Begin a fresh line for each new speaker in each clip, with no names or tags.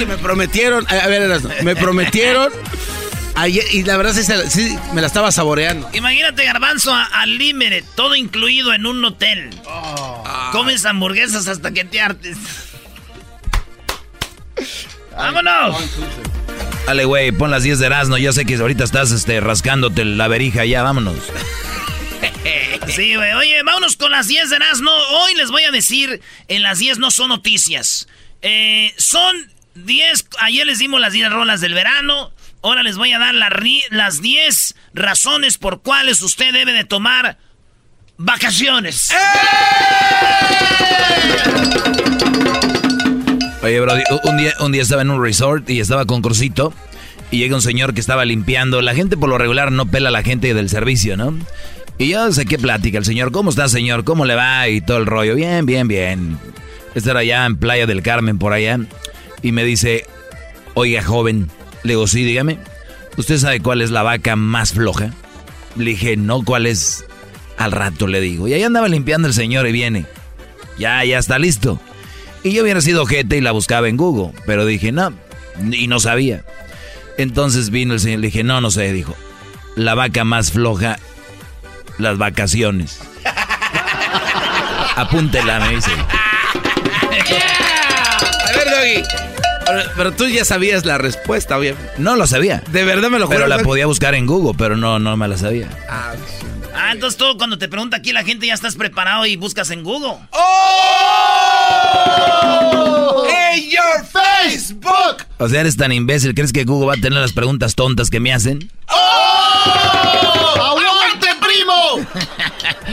que me prometieron, a ver, me prometieron ayer y la verdad sí, sí, me la estaba saboreando.
Imagínate, garbanzo, al límite, todo incluido en un hotel. Comes hamburguesas hasta que te hartes. ¡Vámonos!
Dale, güey, pon las 10 de Erasmo. Yo sé que ahorita estás este, rascándote la verija ya, vámonos.
Sí, güey. Oye, vámonos con las 10 de Erasmo. Hoy les voy a decir, en las 10 no son noticias. Eh, son 10, ayer les dimos las 10 rolas del verano. Ahora les voy a dar las 10 razones por cuales usted debe de tomar vacaciones.
Oye, bro, un día, un día estaba en un resort y estaba con Crucito y llega un señor que estaba limpiando. La gente por lo regular no pela a la gente del servicio, ¿no? Y yo sé qué plática el señor. ¿Cómo está, señor? ¿Cómo le va? Y todo el rollo. Bien, bien, bien. Este era allá en Playa del Carmen, por allá. Y me dice, oiga, joven. Le digo, sí, dígame. ¿Usted sabe cuál es la vaca más floja? Le dije, no, ¿cuál es? Al rato le digo. Y ahí andaba limpiando el señor y viene. Ya, ya está listo. Y yo hubiera sido gente y la buscaba en Google. Pero dije, no. Y no sabía. Entonces vino el señor. Le dije, no, no sé. Dijo, la vaca más floja, las vacaciones. Apúntela, me dice.
A ver, Doggy. Pero, tú ya sabías la respuesta, obviamente.
No lo sabía.
De verdad me lo
Pero la podía buscar en Google, pero no, no me la sabía.
Ah, ah, entonces tú cuando te pregunta aquí la gente ya estás preparado y buscas en Google.
¡Oh! ¡Hey, your Facebook!
O sea, eres tan imbécil, ¿crees que Google va a tener las preguntas tontas que me hacen?
¡Oh! ¡Aguante, primo!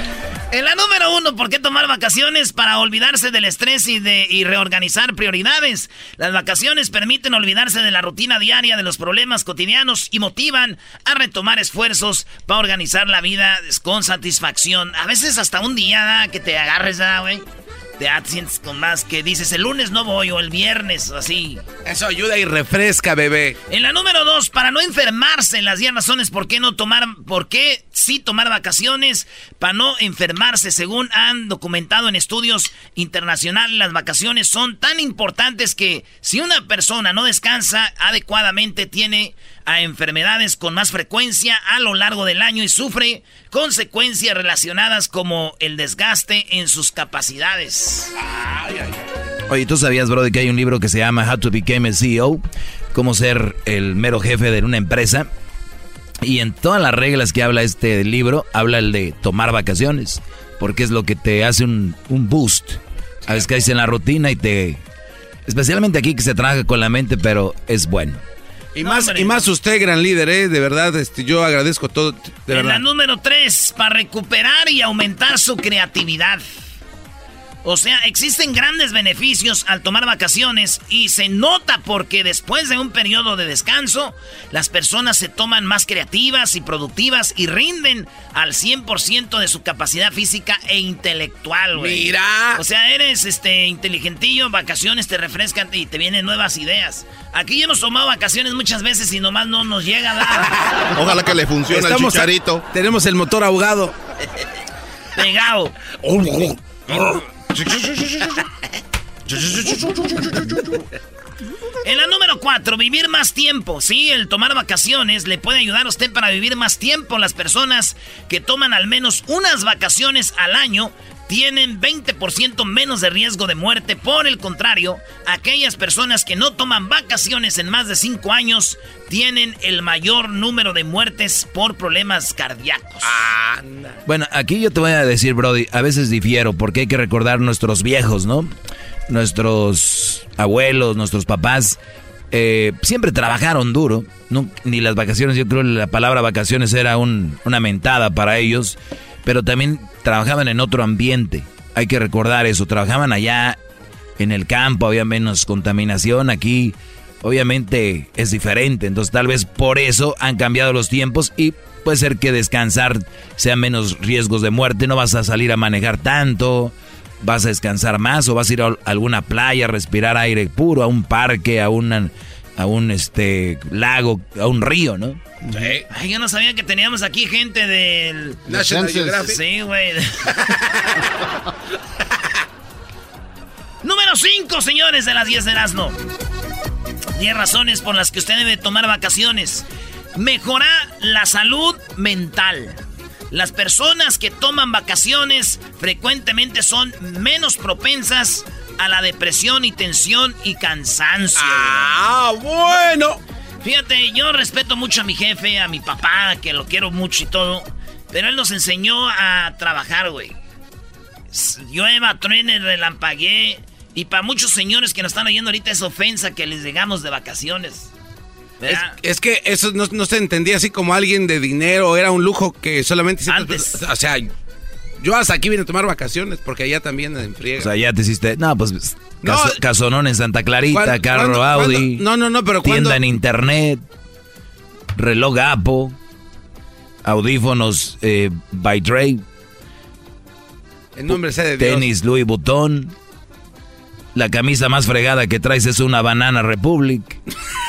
En la número uno, ¿por qué tomar vacaciones? Para olvidarse del estrés y, de, y reorganizar prioridades. Las vacaciones permiten olvidarse de la rutina diaria, de los problemas cotidianos y motivan a retomar esfuerzos para organizar la vida con satisfacción. A veces hasta un día que te agarres, güey te sientes con más que dices el lunes no voy o el viernes, así.
Eso ayuda y refresca, bebé.
En la número dos, para no enfermarse, las 10 razones por qué no tomar, por qué sí tomar vacaciones, para no enfermarse, según han documentado en estudios internacionales, las vacaciones son tan importantes que si una persona no descansa adecuadamente, tiene a enfermedades con más frecuencia a lo largo del año y sufre consecuencias relacionadas como el desgaste en sus capacidades.
Oye, ¿tú sabías, bro, de que hay un libro que se llama How to Become a CEO? Cómo ser el mero jefe de una empresa. Y en todas las reglas que habla este libro, habla el de tomar vacaciones. Porque es lo que te hace un, un boost. A veces caes en la rutina y te... Especialmente aquí que se trabaja con la mente, pero es bueno.
Y, más, y más usted, gran líder, ¿eh? De verdad, este, yo agradezco todo. De
en la número tres, para recuperar y aumentar su creatividad. O sea, existen grandes beneficios al tomar vacaciones y se nota porque después de un periodo de descanso, las personas se toman más creativas y productivas y rinden al 100% de su capacidad física e intelectual, güey.
Mira.
O sea, eres este inteligentillo, vacaciones te refrescan y te vienen nuevas ideas. Aquí ya hemos tomado vacaciones muchas veces y nomás no nos llega nada.
Ojalá que le funcione al chicharito.
tenemos el motor ahogado.
Pegado. En la número 4, vivir más tiempo. Sí, el tomar vacaciones le puede ayudar a usted para vivir más tiempo. Las personas que toman al menos unas vacaciones al año tienen 20% menos de riesgo de muerte. Por el contrario, aquellas personas que no toman vacaciones en más de 5 años tienen el mayor número de muertes por problemas cardíacos.
Bueno, aquí yo te voy a decir, Brody, a veces difiero porque hay que recordar nuestros viejos, ¿no? Nuestros abuelos, nuestros papás. Eh, siempre trabajaron duro, ni las vacaciones, yo creo que la palabra vacaciones era una mentada para ellos pero también trabajaban en otro ambiente. Hay que recordar eso, trabajaban allá en el campo, había menos contaminación, aquí obviamente es diferente, entonces tal vez por eso han cambiado los tiempos y puede ser que descansar sea menos riesgos de muerte, no vas a salir a manejar tanto, vas a descansar más o vas a ir a alguna playa, a respirar aire puro, a un parque, a un a un este lago, a un río, ¿no?
Sí. Ay, yo no sabía que teníamos aquí gente del
National Geographic.
Sí, güey. Número 5, señores de las 10 de Erasmo. 10 razones por las que usted debe tomar vacaciones. Mejora la salud mental. Las personas que toman vacaciones frecuentemente son menos propensas a la depresión y tensión y cansancio.
Ah, bueno.
Fíjate, yo respeto mucho a mi jefe, a mi papá, que lo quiero mucho y todo. Pero él nos enseñó a trabajar, güey. Llueva, truene, relampagué. Y para muchos señores que nos están oyendo ahorita es ofensa que les llegamos de vacaciones.
Es, que eso no, se entendía así como alguien de dinero, era un lujo que solamente...
Antes.
O sea, yo hasta aquí vine a tomar vacaciones porque allá también en friega.
O sea, ya te hiciste... No, pues... casonón en Santa Clarita, carro Audi.
No, no, no, pero
Tienda en internet, reloj Apple, audífonos eh, by Dre.
En nombre sea de Dios.
Tenis Louis Vuitton. La camisa más fregada que traes es una Banana Republic.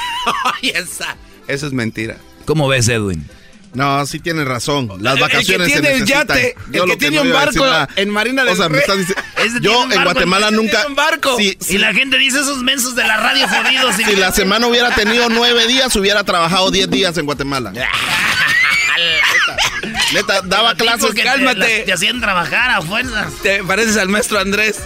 esa, eso es mentira.
¿Cómo ves, Edwin?
No, sí tiene razón. Las vacaciones
el que tiene el yate, el que tiene un barco en Marina del
o sea, me estás Yo en Guatemala nunca.
Un barco.
y la gente dice esos mensos de la radio jodidos.
si la semana hubiera tenido nueve días, hubiera trabajado diez días en Guatemala. Neta, daba clases.
Cálmate. Te, te, hacían trabajar a fuerzas.
Te pareces al maestro Andrés.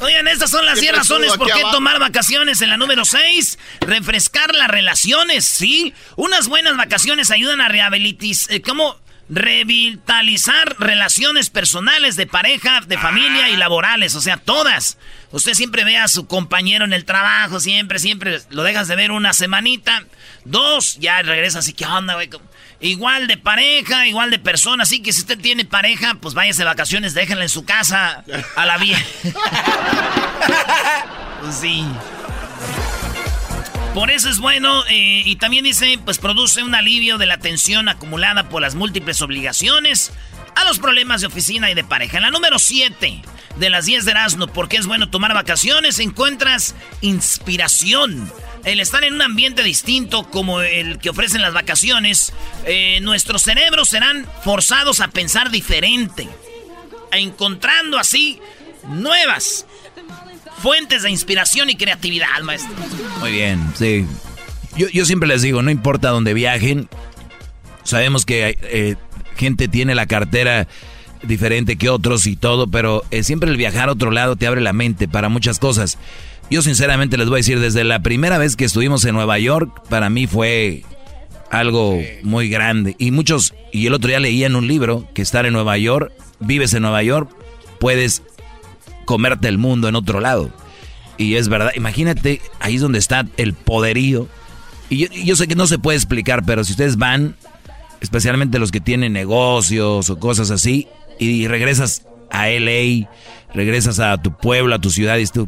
Oigan, estas son las 10 razones por qué tomar vacaciones. En la número 6, refrescar las relaciones, ¿sí? Unas buenas vacaciones ayudan a rehabilitar, eh, ¿cómo? Revitalizar relaciones personales de pareja, de familia y laborales, o sea, todas. Usted siempre ve a su compañero en el trabajo, siempre, siempre lo dejas de ver una semanita, dos, ya regresa así, ¿qué onda, güey? Igual de pareja, igual de persona. Así que si usted tiene pareja, pues váyase de vacaciones, déjenla en su casa a la vieja. Pues sí. Por eso es bueno eh, y también dice, pues produce un alivio de la tensión acumulada por las múltiples obligaciones a los problemas de oficina y de pareja. En la número 7 de las 10 de Erasmo, porque es bueno tomar vacaciones, encuentras inspiración el estar en un ambiente distinto como el que ofrecen las vacaciones, eh, nuestros cerebros serán forzados a pensar diferente, encontrando así nuevas fuentes de inspiración y creatividad, maestro.
Muy bien, sí. Yo, siempre les digo, no importa dónde viajen, sabemos que eh, gente tiene la cartera diferente que otros y todo, pero eh, siempre el viajar a otro lado te abre la mente para muchas cosas. Yo sinceramente les voy a decir, desde la primera vez que estuvimos en Nueva York, para mí fue algo muy grande. Y muchos, y el otro día leía en un libro que estar en Nueva York, vives en Nueva York, puedes comerte el mundo en otro lado. Y es verdad, imagínate, ahí es donde está el poderío. Y yo, sé que no se puede explicar, pero si ustedes van, especialmente los que tienen negocios o cosas así, y regresas a LA, regresas a tu pueblo, a tu ciudad, y tú,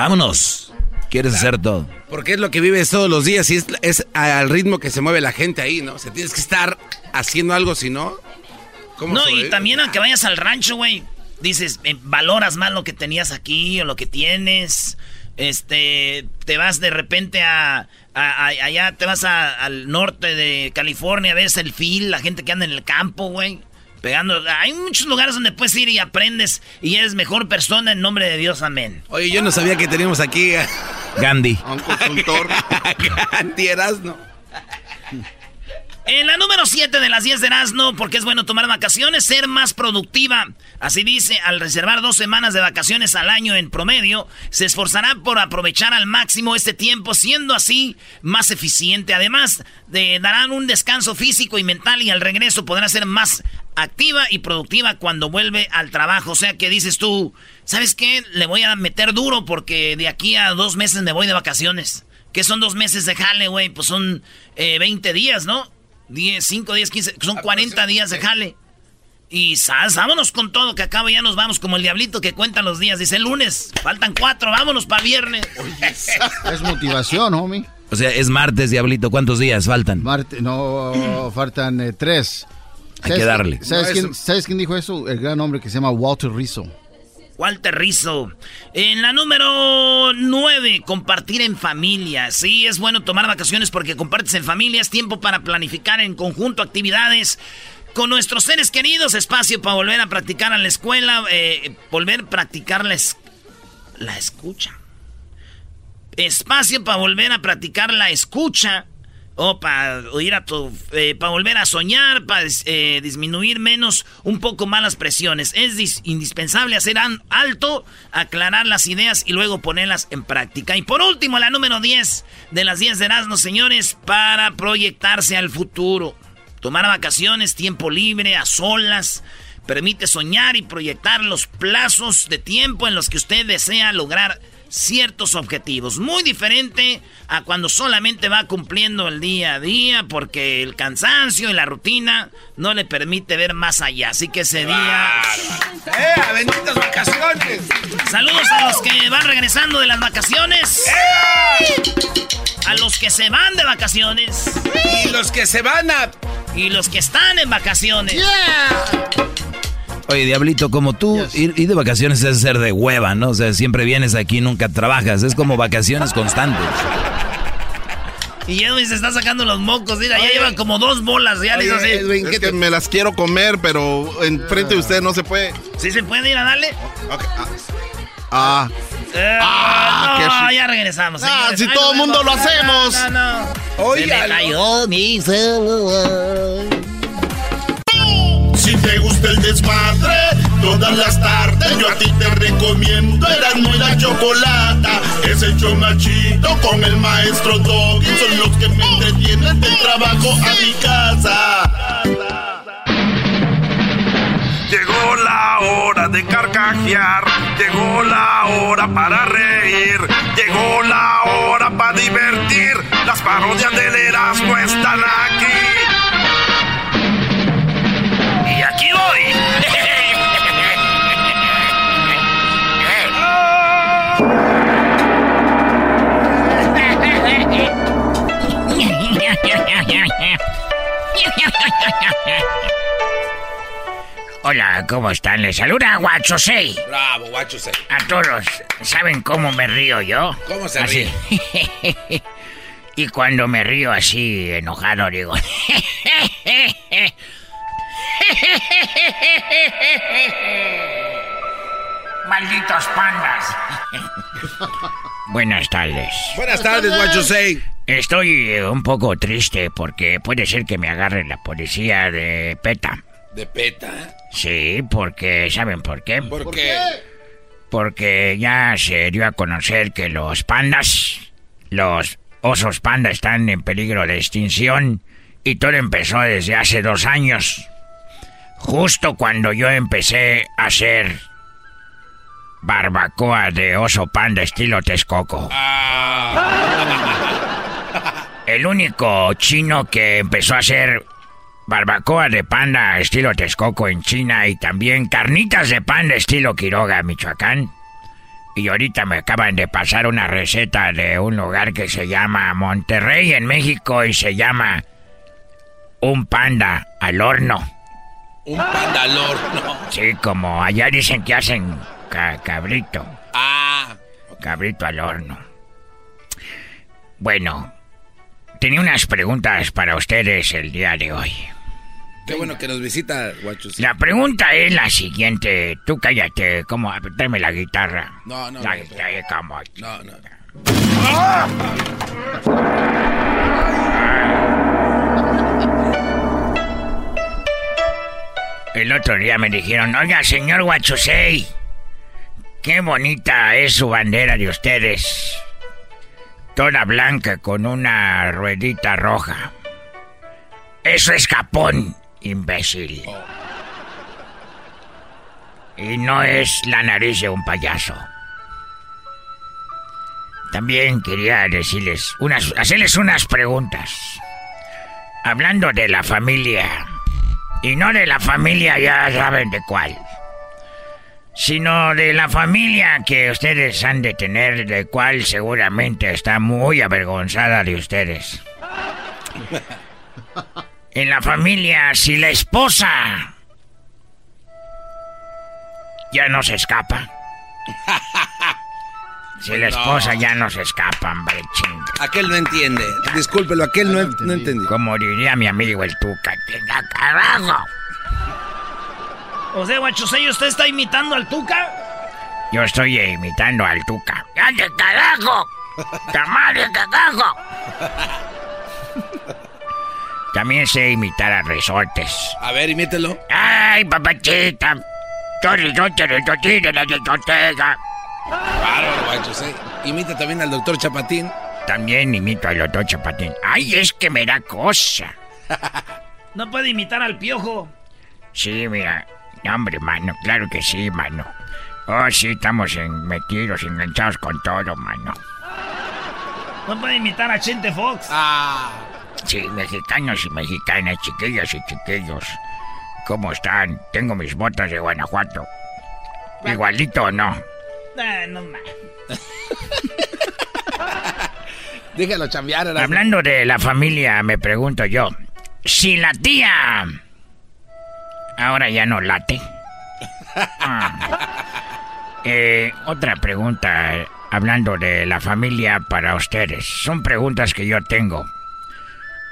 vámonos. Quieres hacer todo.
Porque es lo que vives todos los días y es, al ritmo que se mueve la gente ahí, ¿no? O sea, tienes que estar haciendo algo, si no.
¿cómo no, y también aunque vayas al rancho, güey, dices, eh, valoras más lo que tenías aquí o lo que tienes. Este, te vas de repente a, allá, te vas al norte de California, ves el fil, la gente que anda en el campo, güey. Pegando. Hay muchos lugares donde puedes ir y aprendes y eres mejor persona en nombre de Dios. Amén.
Oye, yo no sabía que teníamos aquí a
Gandhi.
A un consultor.
Gandhi Erasno.
En la número 7 de las 10 de Erasmo, porque es bueno tomar vacaciones, ser más productiva. Así dice, al reservar dos semanas de vacaciones al año en promedio, se esforzará por aprovechar al máximo este tiempo, siendo así más eficiente. Además, de, darán un descanso físico y mental y al regreso podrá ser más activa y productiva cuando vuelve al trabajo. O sea que dices tú, ¿sabes qué? Le voy a meter duro porque de aquí a dos meses me voy de vacaciones. ¿Qué son dos meses de jale, güey? Pues son 20 eh, días, ¿no? 10, 5, 10, 15, son 40 días de jale. Y sas, vámonos con todo, que acabo ya nos vamos como el diablito que cuenta los días. Dice el lunes, faltan cuatro, vámonos para viernes.
es motivación, homie.
O sea, es martes, diablito. ¿Cuántos días faltan?
Martes, no, faltan eh, tres.
Hay que darle.
¿sabes, quién, ¿Sabes quién dijo eso? El gran hombre que se llama Walter Rizzo.
Walter Rizzo. En la número 9, compartir en familia. Sí, es bueno tomar vacaciones porque compartes en familia. Es tiempo para planificar en conjunto actividades con nuestros seres queridos. Espacio para volver a practicar a la escuela. Eh, volver a practicar la, la escucha. Espacio para volver a practicar la escucha o para oír a tu, eh, para volver a soñar, para eh, disminuir menos un poco malas presiones. Es indispensable hacer alto, aclarar las ideas y luego ponerlas en práctica. Y por último, la número 10 de las 10 de Erasmus, señores, para proyectarse al futuro. Tomar vacaciones, tiempo libre, a solas, permite soñar y proyectar los plazos de tiempo en los que usted desea lograr ciertos objetivos. Muy diferente a cuando solamente va cumpliendo el día a día porque el cansancio y la rutina no le permite ver más allá. Así que ese día...
¡Eh! ¡Benditas vacaciones!
Saludos a los que van regresando de las vacaciones. ¡Eh! A los que se van de vacaciones.
Y los que se van a...
Y los que están en vacaciones.
Oye, Diablito, como tú, ir, de vacaciones es ser de hueva, ¿no? O sea, siempre vienes aquí, nunca trabajas. Es como vacaciones constantes.
Y Edwin se está sacando los mocos, mira, ya llevan como dos bolas, ya les así.
Edwin, es que me las quiero comer, pero enfrente de usted no se puede.
¿Sí se puede ir a darle?
Ah.
Eh, ah, no, ya regresamos.
Ah, si todo el mundo lo hacemos.
No, no, no. Oye, me cayó mi celular.
Te gusta el desmadre, todas las tardes yo a ti te recomiendo Eran muy la chocolata. Es el chomachito con el maestro Doggy. Son los que me entretienen del trabajo a mi casa. Llegó la hora de carcajear, llegó la hora para reír, llegó la hora para divertir. Las parodias del Erasmo están aquí
Hola, ¿cómo están? Les saluda Guacho 6.
Bravo, Guacho 6.
A todos, ¿saben cómo me río yo?
¿Cómo se ríe?
y cuando me río así, enojado, digo... Malditos pandas. Buenas tardes.
Buenas tardes, Say.
Estoy eh, un poco triste porque puede ser que me agarre la policía de PETA.
¿De PETA?
Sí, porque ¿saben por qué?
¿Por, qué?
Porque ya se dio a conocer que los pandas, los osos panda están en peligro de extinción y todo empezó desde hace dos años. Justo cuando yo empecé a hacer barbacoa de oso panda estilo Texcoco. Ah. El único chino que empezó a hacer barbacoa de panda estilo Texcoco en China y también carnitas de panda estilo Quiroga, Michoacán. Y ahorita me acaban de pasar una receta de un lugar que se llama Monterrey en México y se llama un panda al horno.
Un pandalor, ¿no?
Sí, como allá dicen que hacen cabrito.
Ah.
Cabrito al horno. Bueno, tenía unas preguntas para ustedes el día de hoy.
Qué bueno que nos visita, Guachus.
La pregunta es la siguiente. Tú cállate, ¿cómo? Dame la guitarra.
No, no,
la
no.
Guitarra,
no, no.
¡Ah! El otro día me dijeron, oiga, señor Huachusei, qué bonita es su bandera de ustedes. Toda blanca con una ruedita roja. Eso es Japón, imbécil. Y no es la nariz de un payaso. También quería decirles unas, hacerles unas preguntas.
hablando de la familia, y no de la familia, ya saben de cuál, sino de la familia que ustedes han de tener, de cual seguramente está muy avergonzada de ustedes. En la familia, si la esposa ya no se escapa. Si la esposa ya no se escapa, hombre, ching.
Aquel no entiende. Discúlpelo, aquel no, no entendió.
Como diría mi amigo el Tuca, carajo.
O sea, guachosello, ¿usted está imitando al Tuca?
Yo estoy imitando al Tuca. ¡Ande carajo! ¡Tamale carajo! También sé imitar a resortes.
A ver, imítelo.
¡Ay, papachita! Soy resorte de la discoteca.
Bárbaro, guacho, sí. Imita también al doctor Chapatín.
También imito al doctor Chapatín. ¡Ay, es que me da cosa!
No puede imitar al piojo.
Sí, mira. Hombre, mano. Claro que sí, mano. Oh, sí, estamos en, metidos, enganchados con todo, mano.
No puede imitar a Chente Fox.
Ah.
Sí, mexicanos y mexicanas, chiquillas y chiquillos. ¿Cómo están? Tengo mis botas de Guanajuato. ¿Igualito o no?
Ah, no más.
Déjalo chambear.
Hablando de la familia, me pregunto yo. Si la tía... Ahora ya no late. Ah. Eh, otra pregunta, hablando de la familia para ustedes. Son preguntas que yo tengo.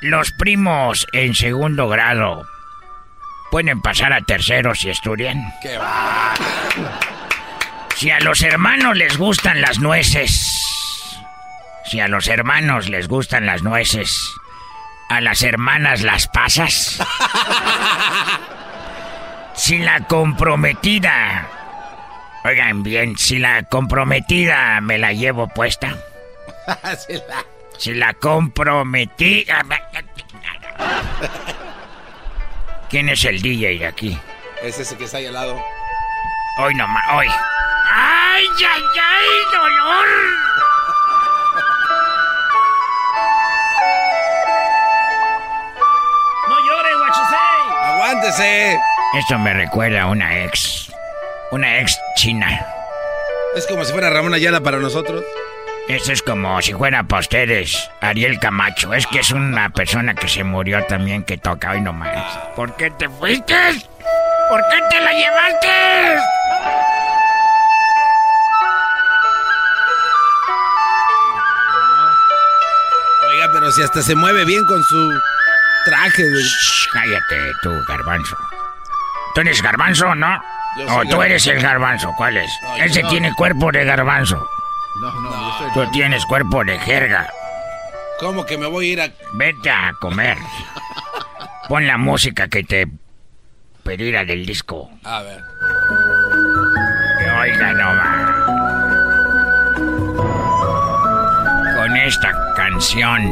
Los primos en segundo grado pueden pasar a tercero si estudian.
Qué va.
Si a los hermanos les gustan las nueces. Si a los hermanos les gustan las nueces. A las hermanas las pasas. Si la comprometida. Oigan bien, si la comprometida me la llevo puesta.
Sí, la-
Si la comprometida. ¿Quién es el DJ de aquí?
Es ese que está ahí al lado.
Hoy nomás, hoy. ¡Ay, ay, ay, dolor!
No llore, guachosei.
¡Aguántese!
Esto me recuerda a una ex. Una ex china.
Es como si fuera Ramón Ayala para nosotros.
Esto es como si fuera para ustedes, Ariel Camacho. Es que es una persona que se murió también que toca hoy nomás. ¿Por qué te fuiste? ¿Por qué te la llevaste?
Oiga, pero si hasta se mueve bien con su traje.
Shh, cállate tú, garbanzo. ¿Tú eres garbanzo, no?
Yo
O tú
garbanzo.
eres el garbanzo, ¿cuál es?
No,
Ese
no.
tiene cuerpo de garbanzo.
No, no, yo soy...
Tú tienes cuerpo de jerga.
¿Cómo que me voy a ir a.?
Vete a comer. Pon la música que te pedirá del disco.
A ver.
Que oiga nomás. Con esta canción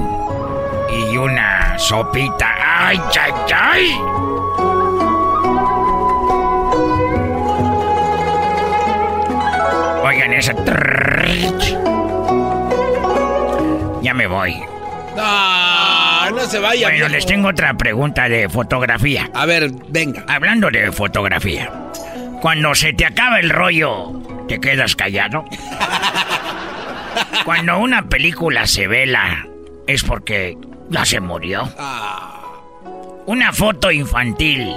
y una sopita. ¡Ay, ay, ay! Ya me voy.
No, no se vaya.
Bueno, les tengo otra pregunta de fotografía.
A ver, venga.
Hablando de fotografía, cuando se te acaba el rollo, ¿te quedas callado? Cuando una película se vela, es porque ya se murió.
Ah,
Una foto infantil,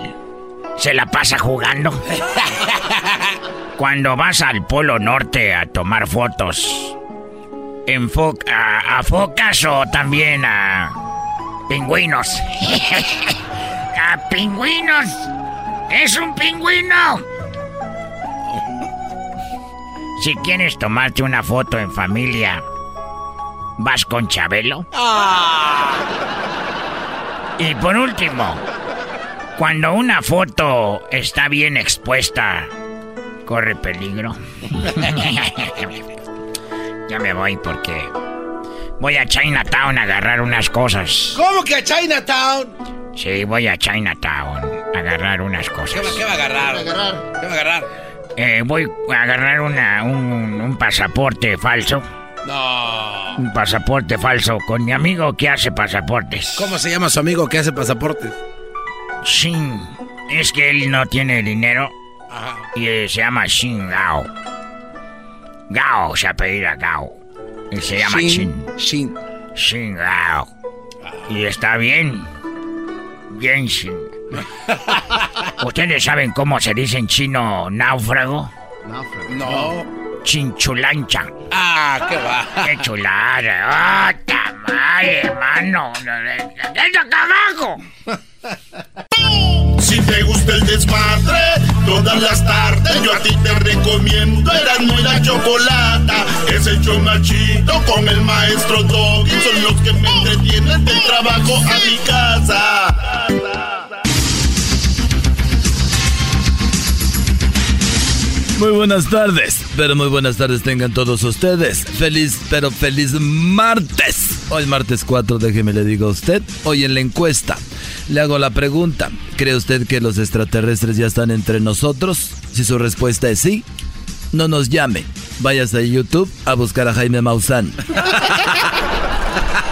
¿se la pasa jugando? Cuando vas al Polo Norte a tomar fotos, ¿enfo- a, a focas o también a pingüinos? ¡A pingüinos! ¡Es un pingüino! Si quieres tomarte una foto en familia, ¿vas con Chabelo? Y por último, cuando una foto está bien expuesta, corre peligro. ya me voy porque voy a Chinatown a agarrar unas cosas.
¿Cómo que a Chinatown?
Sí, voy a Chinatown a agarrar unas
¿Qué
cosas.
qué va a agarrar? ¿Qué va a agarrar?
Eh, voy a agarrar una, un, un pasaporte falso.
No. Un pasaporte falso con mi amigo que hace pasaportes.
¿Cómo se llama su amigo que hace pasaportes?
Shin. Es que él no tiene dinero. Y se llama Shin Gao. Gao se apellida Gao. Y se llama Shin.
Shin.
Shin Gao. Y está bien. Bien Shin. ¿Ustedes saben cómo se dice en chino náufrago?
Náufrago.
No.
Chinchulancha.
Ah, qué va.
Qué chulada. ¡Ah, tamal, hermano! ¡Qué carajo!
Si te gusta el desmadre, todas las tardes yo a ti te recomiendo Erasmo y la Chocolata. Es el chido con el maestro Doggy. Son los que me entretienen del trabajo a mi casa.
Muy buenas tardes, pero muy buenas tardes tengan todos ustedes. Feliz, pero feliz martes. Hoy martes 4, déjeme le digo a usted. Hoy en la encuesta le hago la pregunta. ¿Cree usted que los extraterrestres ya están entre nosotros? Si su respuesta es sí, no nos llame. Váyase a YouTube a buscar a Jaime Maussan.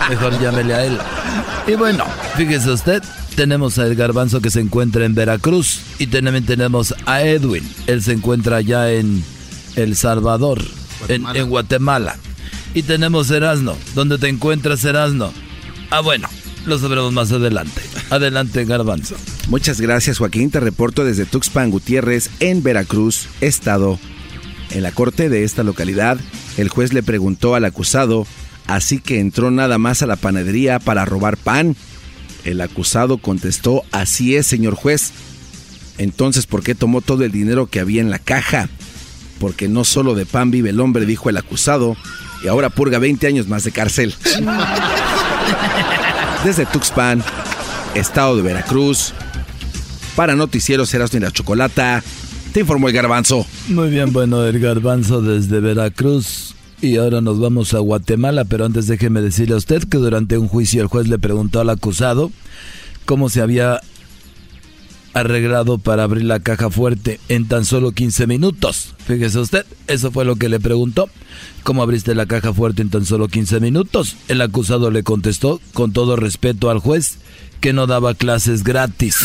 Mejor llámele a él. Y bueno, fíjese usted, tenemos a El Garbanzo que se encuentra en Veracruz y también tenemos a Edwin. Él se encuentra allá en El Salvador, En, en, Guatemala. Y tenemos Erasno. ¿Dónde te encuentras, Erasno? Ah, bueno, lo sabremos más adelante. Adelante, Garbanzo.
Muchas gracias, Joaquín. Te reporto desde Tuxpan Gutiérrez, en Veracruz, Estado. En la corte de esta localidad, el juez le preguntó al acusado, así que entró nada más a la panadería para robar pan. El acusado contestó, así es, señor juez. Entonces, ¿por qué tomó todo el dinero que había en la caja? Porque no solo de pan vive el hombre, dijo el acusado, y ahora purga 20 años más de cárcel. Desde Tuxpan, estado de Veracruz, para Noticieros Erasmo y la Chocolata, te informó el garbanzo.
Muy bien, bueno, el garbanzo desde Veracruz. Y ahora nos vamos a Guatemala, pero antes déjeme decirle a usted que durante un juicio el juez le preguntó al acusado cómo se había arreglado para abrir la caja fuerte en tan solo 15 minutos. Fíjese usted, eso fue lo que le preguntó. ¿Cómo abriste la caja fuerte en tan solo 15 minutos? El acusado le contestó, con todo respeto al juez, que no daba clases gratis.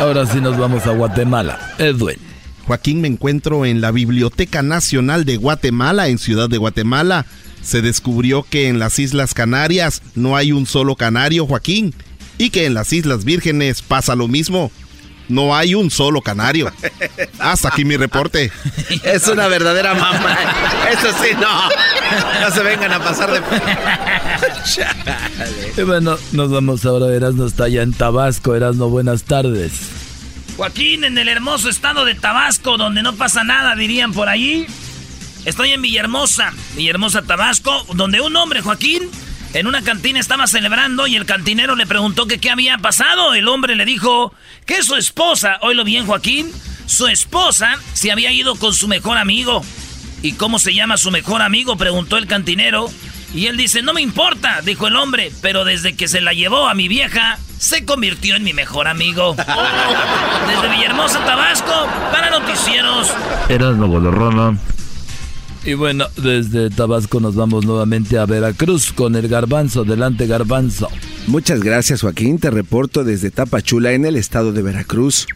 Ahora sí nos vamos a Guatemala. Edwin.
Joaquín, me encuentro en la Biblioteca Nacional de Guatemala, en Ciudad de Guatemala. Se descubrió que en las Islas Canarias no hay un solo canario, Joaquín, y que en las Islas Vírgenes pasa lo mismo. No hay un solo canario. Hasta aquí mi reporte.
Es una verdadera mamá. Eso sí, no. No se vengan a pasar de...
y bueno, nos vamos ahora. Erasno está allá en Tabasco. Erasno, buenas tardes.
Joaquín, en el hermoso estado de Tabasco, donde no pasa nada, dirían por allí. Estoy en Villahermosa, Villahermosa, Tabasco, donde un hombre, Joaquín, en una cantina estaba celebrando y el cantinero le preguntó que qué había pasado. El hombre le dijo que su esposa, oílo bien, Joaquín, su esposa se había ido con su mejor amigo. ¿Y cómo se llama su mejor amigo? preguntó el cantinero. Y él dice, no me importa, dijo el hombre, pero desde que se la llevó a mi vieja, se convirtió en mi mejor amigo. Desde Villahermosa, Tabasco, para noticieros.
Eras Novolorrona. Y bueno, desde Tabasco nos vamos nuevamente a Veracruz con el garbanzo. Delante, garbanzo.
Muchas gracias, Joaquín. Te reporto desde Tapachula, en el estado de Veracruz.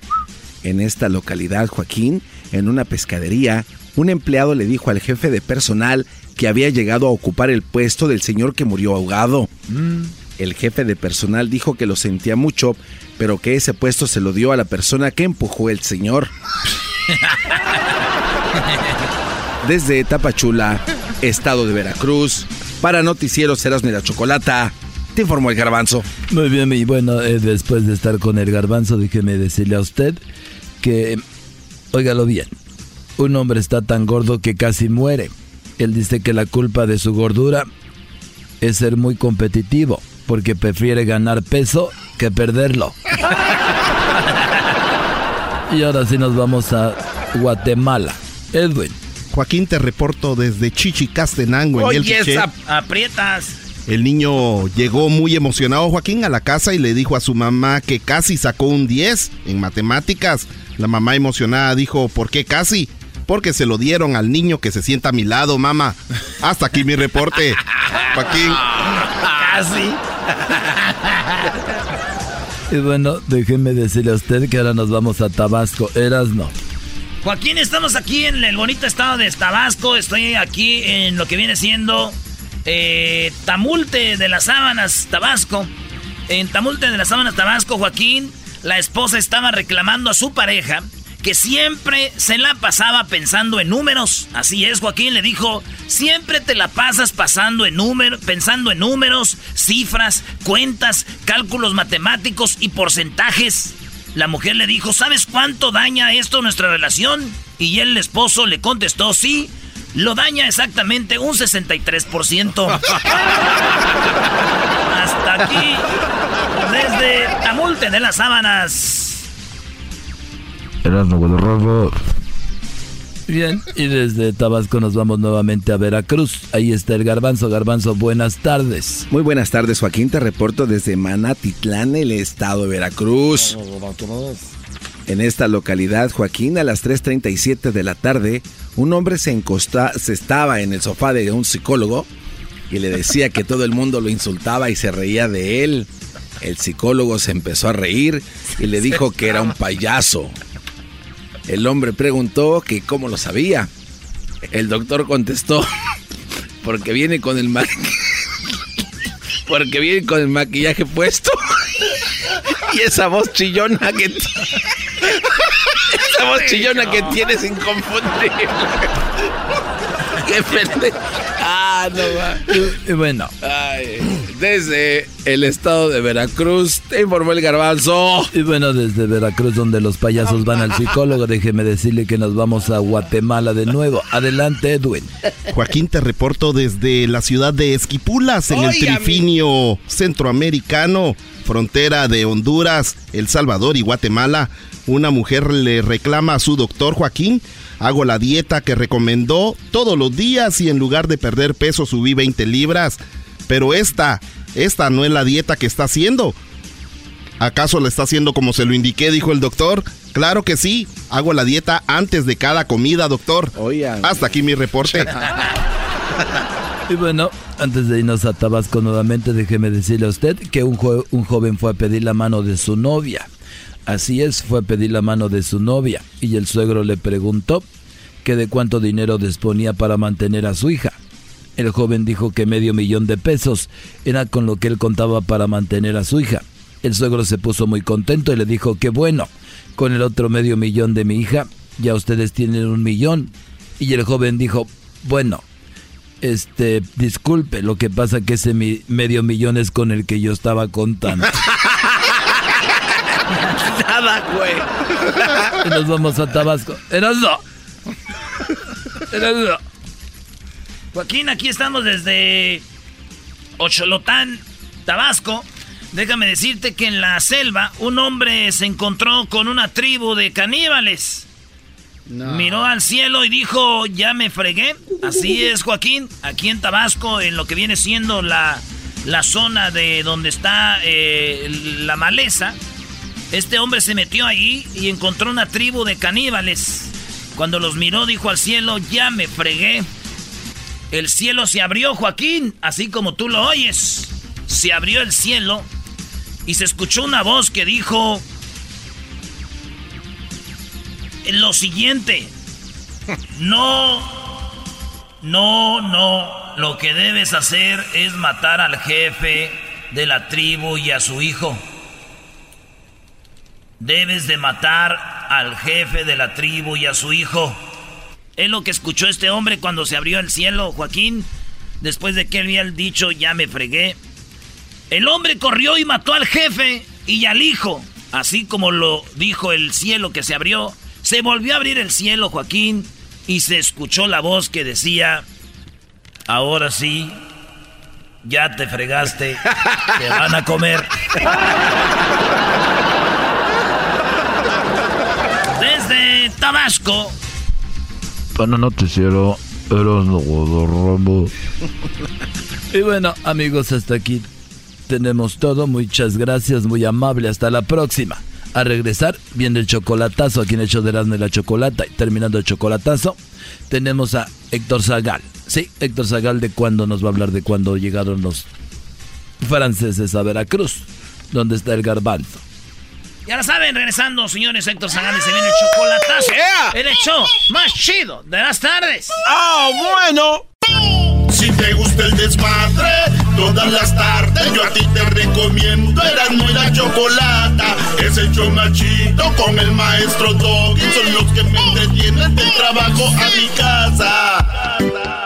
En esta localidad, Joaquín, en una pescadería, un empleado le dijo al jefe de personal que había llegado a ocupar el puesto del señor que murió ahogado. Mm. El jefe de personal dijo que lo sentía mucho, pero que ese puesto se lo dio a la persona que empujó el señor. Desde Tapachula, estado de Veracruz, para Noticieros Erasmo la Chocolata, te informó el garbanzo.
Muy bien, y bueno, eh, después de estar con el garbanzo, déjeme decirle a usted que, óigalo bien, un hombre está tan gordo que casi muere. Él dice que la culpa de su gordura es ser muy competitivo, porque prefiere ganar peso que perderlo. y ahora sí nos vamos a Guatemala. Edwin.
Joaquín, te reporto desde Chichicastenango, en
Oye, el aprietas.
El niño llegó muy emocionado, Joaquín, a la casa y le dijo a su mamá que casi sacó un 10 en matemáticas. La mamá emocionada dijo, ¿por qué casi? Porque se lo dieron al niño que se sienta a mi lado, mamá. Hasta aquí mi reporte. Joaquín.
Casi.
Y bueno, déjeme decirle a usted que ahora nos vamos a Tabasco. Eras no.
Joaquín, estamos aquí en el bonito estado de Tabasco. Estoy aquí en lo que viene siendo eh, Tamulte de las Sábanas, Tabasco. En Tamulte de las Sábanas, Tabasco, Joaquín, la esposa estaba reclamando a su pareja que siempre se la pasaba pensando en números. Así es, Joaquín le dijo, siempre te la pasas pasando en pensando en números, cifras, cuentas, cálculos matemáticos y porcentajes. La mujer le dijo, ¿sabes cuánto daña esto nuestra relación? Y el esposo le contestó, sí, lo daña exactamente un 63%. Hasta aquí, desde Tamulte de las Sábanas.
Bien, y desde Tabasco nos vamos nuevamente a Veracruz. Ahí está el garbanzo. Garbanzo, buenas tardes.
Muy buenas tardes, Joaquín. Te reporto desde Manatitlán, el estado de Veracruz. En esta localidad, Joaquín, a las 3.37 de la tarde, un hombre se, encosta, se estaba en el sofá de un psicólogo y le decía que todo el mundo lo insultaba y se reía de él. El psicólogo se empezó a reír y le dijo que era un payaso. El hombre preguntó que cómo lo sabía. El doctor contestó, porque viene con el porque viene con el maquillaje puesto. y esa voz chillona que esa voz chillona que tienes inconfundible. Qué pendejo. Ah, no va.
Bueno.
Desde el estado de Veracruz, te informó el garbanzo.
Y bueno, desde Veracruz, donde los payasos van al psicólogo, déjeme decirle que nos vamos a Guatemala de nuevo. Adelante, Edwin.
Joaquín, te reporto desde la ciudad de Esquipulas, en el trifinio centroamericano, frontera de Honduras, El Salvador y Guatemala. Una mujer le reclama a su doctor Joaquín Hago la dieta que recomendó todos los días y en lugar de perder peso subí 20 libras. Pero esta, esta no es la dieta que está haciendo. ¿Acaso la está haciendo como se lo indiqué, dijo el doctor? Claro que sí. Hago la dieta antes de cada comida, doctor. Hasta aquí mi reporte.
y bueno, antes de irnos a Tabasco nuevamente, déjeme decirle a usted que un, un joven fue a pedir la mano de su novia. Así es, fue a pedir la mano de su novia y el suegro le preguntó que de cuánto dinero disponía para mantener a su hija. El joven dijo que medio millón de pesos era con lo que él contaba para mantener a su hija. El suegro se puso muy contento y le dijo que bueno, con el otro medio millón de mi hija, ya ustedes tienen un millón. Y el joven dijo, bueno, este, disculpe, lo que pasa que ese medio millón es con el que yo estaba contando.
Nada, güey.
Nos vamos a Tabasco. Erasmo. Erasmo.
Joaquín, aquí estamos desde Ocholotán, Tabasco. Déjame decirte que en la selva un hombre se encontró con una tribu de caníbales. Miró al cielo y dijo, ya me fregué. Así es, Joaquín. Aquí en Tabasco, en lo que viene siendo la, la zona de donde está eh, la maleza, este hombre se metió ahí y encontró una tribu de caníbales. Cuando los miró dijo al cielo, ya me fregué. El cielo se abrió, Joaquín, así como tú lo oyes. Se abrió el cielo y se escuchó una voz que dijo lo siguiente. No, no, no. Lo que debes hacer es matar al jefe de la tribu y a su hijo. Debes de matar al jefe de la tribu y a su hijo. Es lo que escuchó este hombre cuando se abrió el cielo, Joaquín. Después de que él había dicho, ya me fregué. El hombre corrió y mató al jefe y al hijo. Así como lo dijo el cielo que se abrió. Se volvió a abrir el cielo, Joaquín. Y se escuchó la voz que decía, ahora sí, ya te fregaste, te van a comer. Desde Tabasco.
Para noticiero, Eros Rambo. Y bueno, amigos, hasta aquí tenemos todo. Muchas gracias, muy amable. Hasta la próxima.
A regresar, viene el chocolatazo aquí en show de Erasmo la Chocolata. Y terminando el chocolatazo, tenemos a Héctor Zagal. Sí, Héctor Zagal de cuándo nos va a hablar de cuándo llegaron los franceses a Veracruz, donde está el garbanzo.
Ya lo saben, regresando, señores, Héctor Zagal se viene el chocolatazo. El show más chido de las tardes.
¡Ah, bueno! Si te gusta el desmadre, todas las tardes yo a ti te recomiendo Eran muy la chocolata. Es el show más chido con el maestro Doggy. Son los que me entretienen del trabajo a mi casa.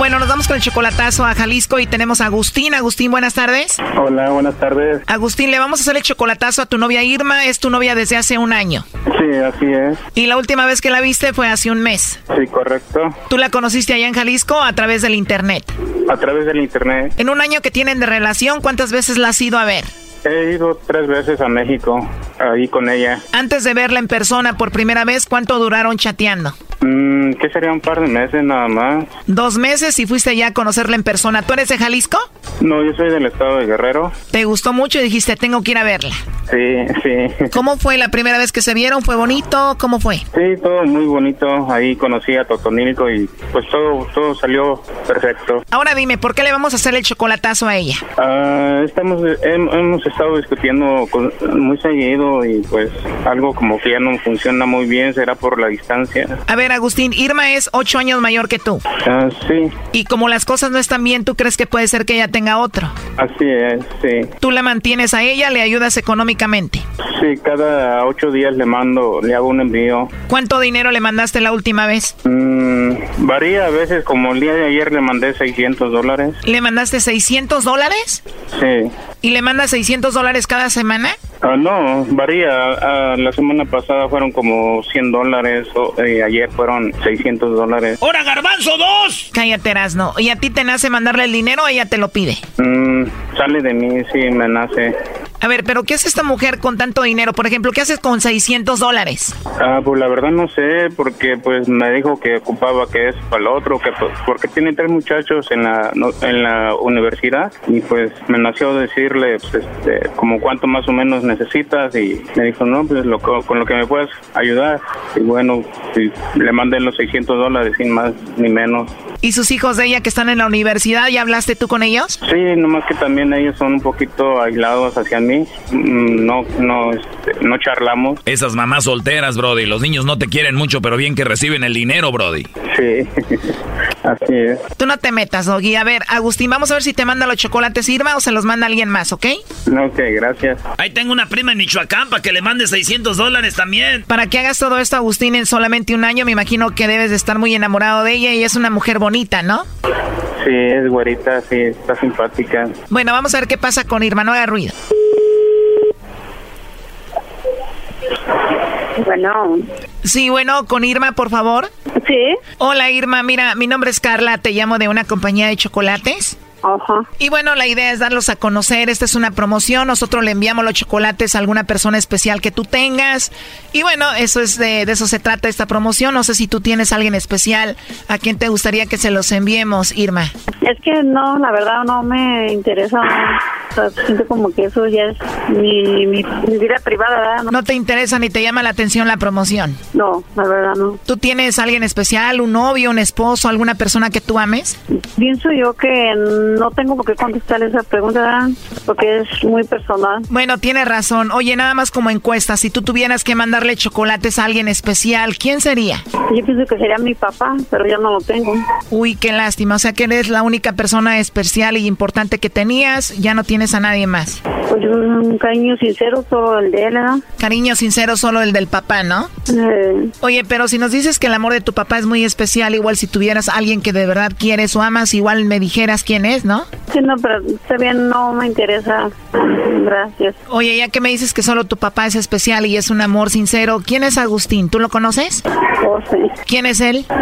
Bueno, nos vamos con el chocolatazo a Jalisco y tenemos a Agustín. Agustín, buenas tardes.
Hola, buenas tardes.
Agustín, le vamos a hacer el chocolatazo a tu novia Irma. Es tu novia desde hace un año.
Sí, así es.
Y la última vez que la viste fue hace un mes.
Sí, correcto.
¿Tú la conociste allá en Jalisco a través del internet?
A través del internet.
En un año que tienen de relación, ¿cuántas veces la has ido a ver?
He ido tres veces a México, ahí con ella.
Antes de verla en persona por primera vez, ¿cuánto duraron chateando?
Mm, ¿Qué sería un par de meses nada más?
Dos meses y fuiste ya a conocerla en persona. ¿Tú eres de Jalisco?
No, yo soy del estado de Guerrero.
¿Te gustó mucho y dijiste, tengo que ir a verla?
Sí, sí.
¿Cómo fue la primera vez que se vieron? ¿Fue bonito? ¿Cómo fue?
Sí, todo muy bonito. Ahí conocí a Totonilco y pues todo, todo salió perfecto.
Ahora dime, ¿por qué le vamos a hacer el chocolatazo a ella?
Ah, estamos, hem- hemos estado discutiendo con- muy seguido y pues algo como que ya no funciona muy bien, será por la distancia.
A ver, Agustín, Irma es ocho años mayor que tú.
Ah, sí,
Y como las cosas no están bien, ¿tú crees que puede ser que ella tenga otro?
así es, sí.
¿Tú la mantienes a ella? ¿Le ayudas económicamente?
Sí, cada ocho días le mando, le hago un envío.
¿Cuánto dinero le mandaste la última vez?
Mm, varía a veces, como el día de ayer le mandé 600 dólares.
¿Le mandaste 600 dólares?
Sí.
¿Y le mandas 600 dólares cada semana?
Ah, no, varía. Ah, la semana pasada fueron como 100 dólares, o, eh, ayer fueron 600 dólares.
¡Hora, garbanzo, dos!
Cállate, Erasno. ¿Y a ti te nace mandarle el dinero o ella te lo pide?
Mm, sale de mí, sí, me nace.
A ver, pero ¿qué hace esta mujer con tanto dinero? Por ejemplo, ¿qué haces con 600 dólares?
Ah, pues la verdad no sé, porque pues me dijo que ocupaba que es para el otro, que pues, porque tiene tres muchachos en la no- en la universidad y pues me nació decirle pues, este, como cuánto más o menos necesitas y me dijo no, pues lo, co- con lo que me puedas ayudar y bueno, sí, le mandé los 600 dólares sin más ni menos.
¿Y sus hijos de ella que están en la universidad, ya hablaste tú con ellos?
Sí, nomás que también ellos son un poquito aislados hacia mí, Mm, no no este, no charlamos.
Esas mamás solteras, Brody. Los niños no te quieren mucho, pero bien que reciben el dinero, Brody.
Sí, así es.
Tú no te metas, Doggy. A ver, Agustín, vamos a ver si te manda los chocolates Irma o se los manda alguien más, ¿ok?
Ok, gracias.
Ahí tengo una prima en Michoacán para que le mande 600 dólares también.
Para que hagas todo esto, Agustín, en solamente un año, me imagino que debes de estar muy enamorado de ella y es una mujer bonita, ¿no?
Sí, es güerita, sí, está simpática.
Bueno, vamos a ver qué pasa con Irma, no haga ruido.
Bueno.
Sí, bueno, con Irma, por favor.
Sí.
Hola, Irma. Mira, mi nombre es Carla. Te llamo de una compañía de chocolates.
Ajá.
Y bueno, la idea es darlos a conocer. Esta es una promoción. Nosotros le enviamos los chocolates a alguna persona especial que tú tengas. Y bueno, eso es de, de eso se trata esta promoción. No sé si tú tienes a alguien especial a quien te gustaría que se los enviemos, Irma.
Es que no, la verdad no me interesa. O sea, siento como que eso ya es mi, mi, mi vida privada, ¿verdad? No,
¿No te interesa ni te llama la atención la promoción?
no, la verdad no.
¿Tú tienes a alguien especial, un novio, un esposo, alguna persona que tú ames?
Pienso yo que no tengo por qué contestar esa pregunta. Porque es muy personal.
Bueno, tienes razón. Oye, nada más como encuesta, si tú tuvieras que mandarle chocolates a alguien especial, ¿quién sería?
Yo pienso que sería mi papá, pero ya no lo tengo.
Uy, qué lástima. O sea que eres la única persona especial y importante que tenías. Ya no tienes tienes a nadie más?
Pues un cariño sincero, solo el de él, ¿no?
Cariño sincero, solo el del papá, ¿no?
Eh.
Oye, pero si nos dices que el amor de tu papá es muy especial, igual si tuvieras a alguien que de verdad quieres o amas, igual me dijeras quién es, ¿no?
Sí, no, pero está bien, no me interesa. Gracias.
Oye, ya que me dices que solo tu papá es especial y es un amor sincero, ¿quién es Agustín? ¿Tú lo conoces?
Oh, sí.
¿Quién es él?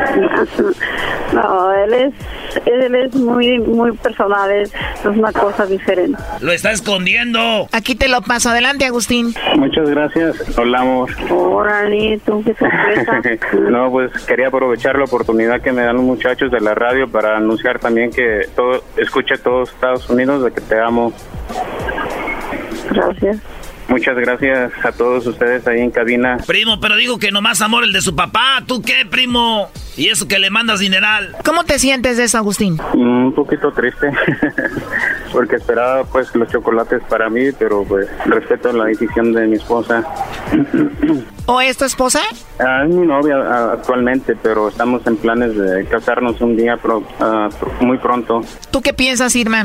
No, él es, él es muy, muy personal, es, es una cosa diferente.
Lo está escondiendo.
Aquí te lo paso. Adelante, Agustín.
Muchas gracias. Hola, amor.
Órale, tú qué sorpresa.
no, pues quería aprovechar la oportunidad que me dan los muchachos de la radio para anunciar también que todo, escuche todos Estados Unidos de que te amo.
Gracias.
Muchas gracias a todos ustedes ahí en cabina.
Primo, pero digo que nomás amor el de su papá. ¿Tú qué, primo? Y eso que le mandas dineral.
¿Cómo te sientes de eso, Agustín?
Mm, Un poquito triste, porque esperaba pues los chocolates para mí, pero pues respeto la decisión de mi esposa.
¿O es tu esposa?
Ah, es mi novia actualmente, pero estamos en planes de casarnos un día pro- pro- muy pronto.
¿Tú qué piensas, Irma?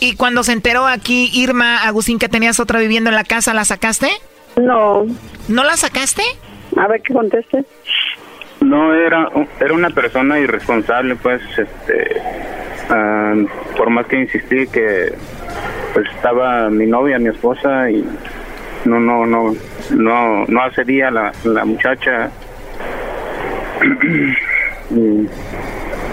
Y cuando se enteró aquí, Irma, Agustín, que tenías otra viviendo en la casa, ¿la sacaste?
No.
¿No la sacaste?
A ver qué conteste.
No, era, era una persona irresponsable, pues, este, ah, por más que insistí que, pues, estaba mi novia, mi esposa, y no, no, no, no, no accedía la, la muchacha. y,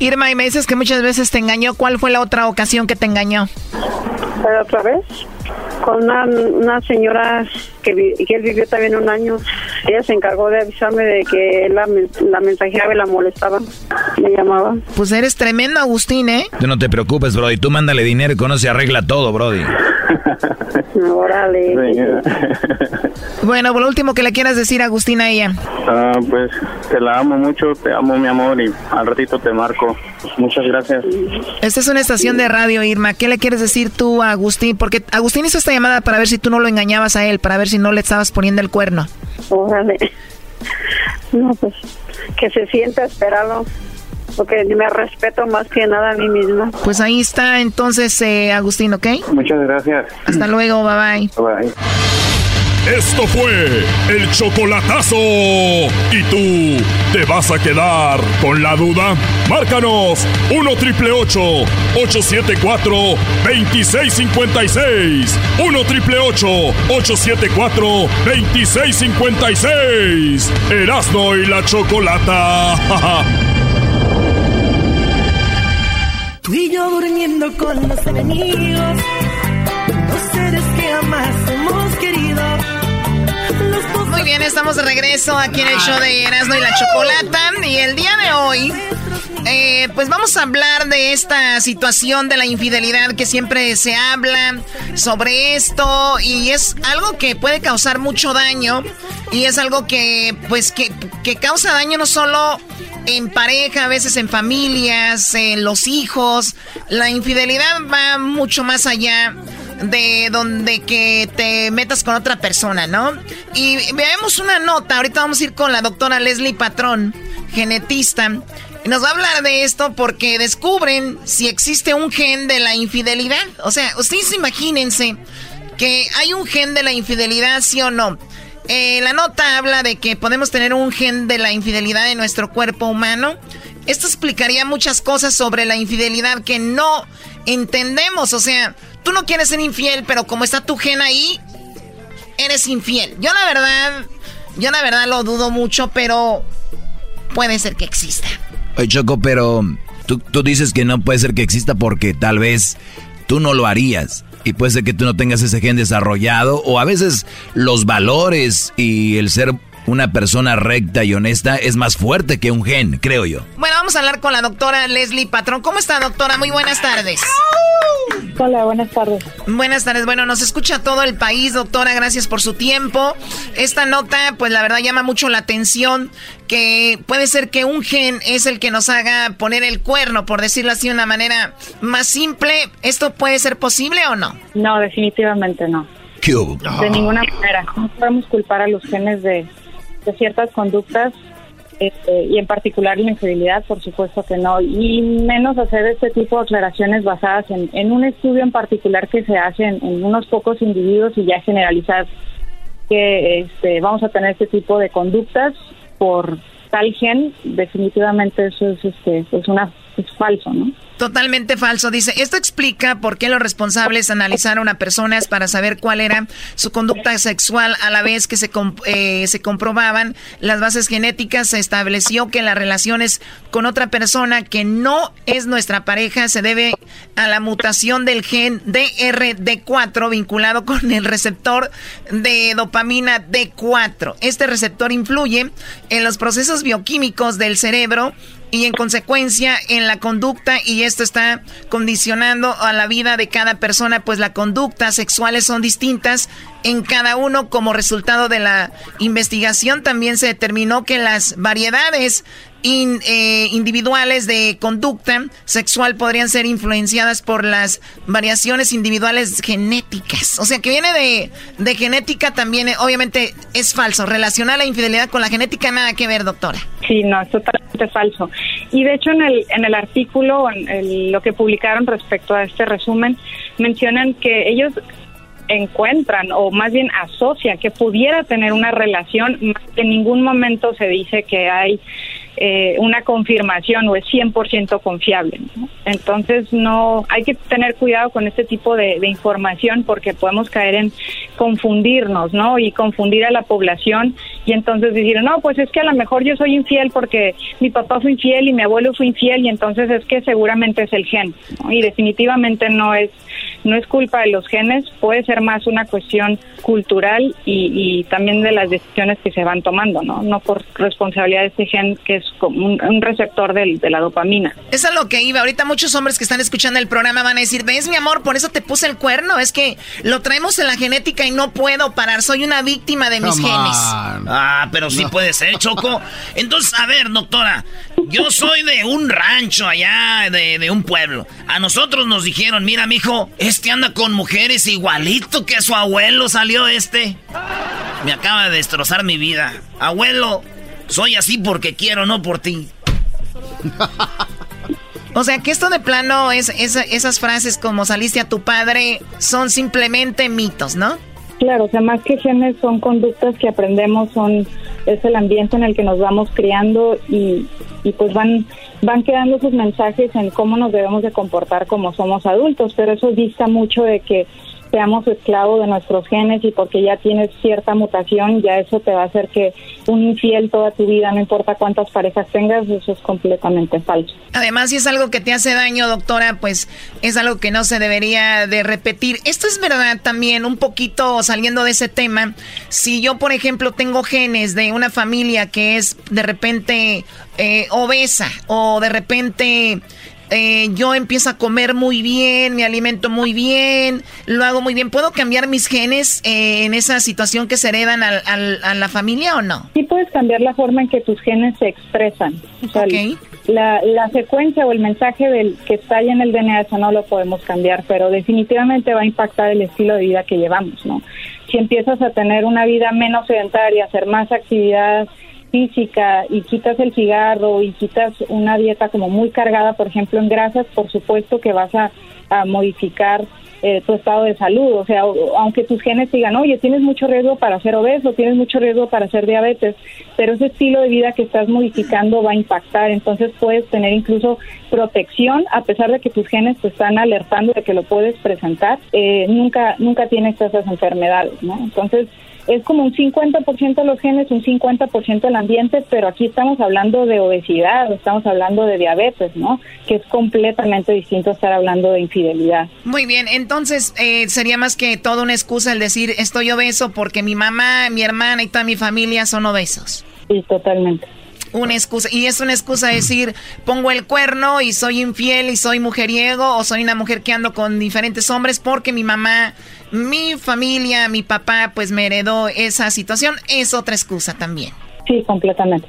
Irma, y me dices que muchas veces te engañó. ¿Cuál fue la otra ocasión que te engañó?
Pero otra vez, con una, una señora que, vi- que él vivió también un año. Ella se encargó de avisarme de que él la, la mensajeaba y la molestaba. Me llamaba.
Pues eres tremendo, Agustín, ¿eh?
Tú no te preocupes, Brody. Tú mándale dinero y con eso se arregla todo, Brody.
Órale.
Bueno, por lo último que le quieras decir, Agustín, a ella.
Ah, pues te la amo mucho, te amo mi amor y al ratito te marco. Muchas gracias.
Esta es una estación de radio, Irma. ¿Qué le quieres decir tú a Agustín? Porque Agustín hizo esta llamada para ver si tú no lo engañabas a él, para ver si no le estabas poniendo el cuerno.
Órale. No, pues que se sienta, espéralo. Porque me respeto más que nada a mí misma.
Pues ahí está entonces, eh, Agustín, ¿ok?
Muchas gracias.
Hasta luego, bye bye.
Bye.
Esto fue el chocolatazo. ¿Y tú te vas a quedar con la duda? Márcanos 1 triple 874 2656. 1 triple 874 2656. Erasno y la chocolata.
Tú y yo durmiendo con los enemigos, los seres que hemos querido.
Muy bien, estamos de regreso aquí en el show de Erasmo y la Chocolata. Y el día de hoy, eh, pues vamos a hablar de esta situación de la infidelidad que siempre se habla sobre esto. Y es algo que puede causar mucho daño. Y es algo que, pues, que, que causa daño no solo en pareja, a veces en familias, en los hijos. La infidelidad va mucho más allá de donde que te metas con otra persona, ¿no? Y veamos una nota, ahorita vamos a ir con la doctora Leslie Patrón, genetista, Nos va a hablar de esto porque descubren si existe un gen de la infidelidad. O sea, ustedes imagínense que hay un gen de la infidelidad, sí o no. Eh, la nota habla de que podemos tener un gen de la infidelidad en nuestro cuerpo humano. Esto explicaría muchas cosas sobre la infidelidad que no entendemos. O sea, tú no quieres ser infiel, pero como está tu gen ahí, eres infiel. Yo la verdad, yo la verdad lo dudo mucho, pero puede ser que exista.
Oye, Choco, pero tú, tú dices que no puede ser que exista porque tal vez tú no lo harías. Y puede ser que tú no tengas ese gen desarrollado o a veces los valores y el ser una persona recta y honesta es más fuerte que un gen, creo yo.
Bueno, vamos a hablar con la doctora Leslie Patrón. ¿Cómo está, doctora? Muy buenas tardes.
Hola, buenas tardes.
Buenas tardes. Bueno, nos escucha todo el país, doctora. Gracias por su tiempo. Esta nota, pues la verdad llama mucho la atención que puede ser que un gen es el que nos haga poner el cuerno, por decirlo así de una manera más simple. ¿Esto puede ser posible o no?
No, definitivamente no.
¿Qué
De ninguna manera. No podemos culpar a los genes de, de ciertas conductas este, y en particular la infidelidad, por supuesto que no, y menos hacer este tipo de aclaraciones basadas en, un estudio en particular que se hace en, unos pocos individuos y ya generalizar que este, vamos a tener este tipo de conductas por tal gen, definitivamente eso es, este, es, una, falso, ¿no?
Totalmente falso. Dice, esto explica por qué los responsables analizaron a personas para saber cuál era su conducta sexual a la vez que se, eh, se comprobaban las bases genéticas. Se estableció que las relaciones con otra persona que no es nuestra pareja se debe a la mutación del gen DRD4 vinculado con el receptor de dopamina D4. Este receptor influye en los procesos bioquímicos del cerebro y en consecuencia en la conducta y esto está condicionando a la vida de cada persona, pues las conductas sexuales son distintas en cada uno. Como resultado de la investigación también se determinó que las variedades eh, individuales de conducta sexual podrían ser influenciadas por las variaciones individuales genéticas. O sea, que viene de, de genética también, eh, obviamente es falso. Relacionar la infidelidad con la genética nada que ver, doctora.
Sí, no, es totalmente falso. Y de hecho en el, en el artículo, en lo que publicaron respecto a este resumen, mencionan que ellos encuentran o más bien asocian que pudiera tener una relación, en ningún momento se dice que hay eh, una confirmación o es 100% confiable. Entonces, no hay que tener cuidado con este tipo de, información porque podemos caer en confundirnos, ¿no? Y confundir a la población y entonces decir, no, pues es que a lo mejor yo soy infiel porque mi papá fue infiel y mi abuelo fue infiel y entonces es que seguramente es el gen. Y definitivamente no es no es culpa de los genes, puede ser más una cuestión cultural y, también de las decisiones que se van tomando, ¿no? No por responsabilidad de este gen que es un, receptor de la dopamina.
Eso es lo que iba. Ahorita muchos hombres que están escuchando el programa van a decir, ves mi amor, por eso te puse el cuerno, es que lo traemos en la genética y no puedo parar, soy una víctima de mis genes.
Ah, pero sí puede ser, Choco. Entonces, a ver, doctora, yo soy de un rancho allá, de, de un pueblo. A nosotros nos dijeron, mira, mijo, este anda con mujeres igualito que su abuelo salió este. Me acaba de destrozar mi vida. Abuelo, soy así porque quiero, no por ti.
O sea, que esto de plano, es, esas frases como saliste a tu padre, son simplemente mitos, ¿no?
Claro, o sea, más que genes son conductas que aprendemos, son es el ambiente en el que nos vamos criando y, y pues van van quedando sus mensajes en cómo nos debemos de comportar como somos adultos, pero eso dista mucho de que seamos esclavos de nuestros genes y porque ya tienes cierta mutación, ya eso te va a hacer que un infiel toda tu vida, no importa cuántas parejas tengas, eso es completamente falso.
Además, si es algo que te hace daño, doctora, pues es algo que no se debería de repetir. Esto es verdad también, un poquito saliendo de ese tema. Si yo, por ejemplo, tengo genes de una familia que es de repente eh, obesa o de repente eh, yo empiezo a comer muy bien, me alimento muy bien, lo hago muy bien. ¿Puedo cambiar mis genes eh, en esa situación que se heredan a la familia o no?
Sí puedes cambiar la forma en que tus genes se expresan. la, la, secuencia o el mensaje del que está ahí en el DNA, eso no lo podemos cambiar, pero definitivamente va a impactar el estilo de vida que llevamos, ¿no? Si empiezas a tener una vida menos sedentaria, hacer más actividad física y quitas el cigarro y quitas una dieta como muy cargada, por ejemplo, en grasas, por supuesto que vas a, modificar eh, tu estado de salud. O sea, aunque tus genes digan, oye, tienes mucho riesgo para ser obeso, tienes mucho riesgo para ser diabetes, pero ese estilo de vida que estás modificando va a impactar. Entonces puedes tener incluso protección, a pesar de que tus genes te están alertando de que lo puedes presentar, eh, nunca, nunca tienes esas enfermedades, ¿no? Entonces, es como un 50% los genes, un 50% el ambiente, pero aquí estamos hablando de obesidad, estamos hablando de diabetes, ¿no? Que es completamente distinto a estar hablando de infidelidad.
Muy bien, entonces eh, sería más que toda una excusa el decir estoy obeso porque mi mamá, mi hermana y toda mi familia son obesos.
Sí, totalmente.
Una excusa. Y es una excusa decir, pongo el cuerno y soy infiel y soy mujeriego o soy una mujer que ando con diferentes hombres porque mi mamá, mi familia, mi papá, pues me heredó esa situación. Es otra excusa también.
Sí, completamente.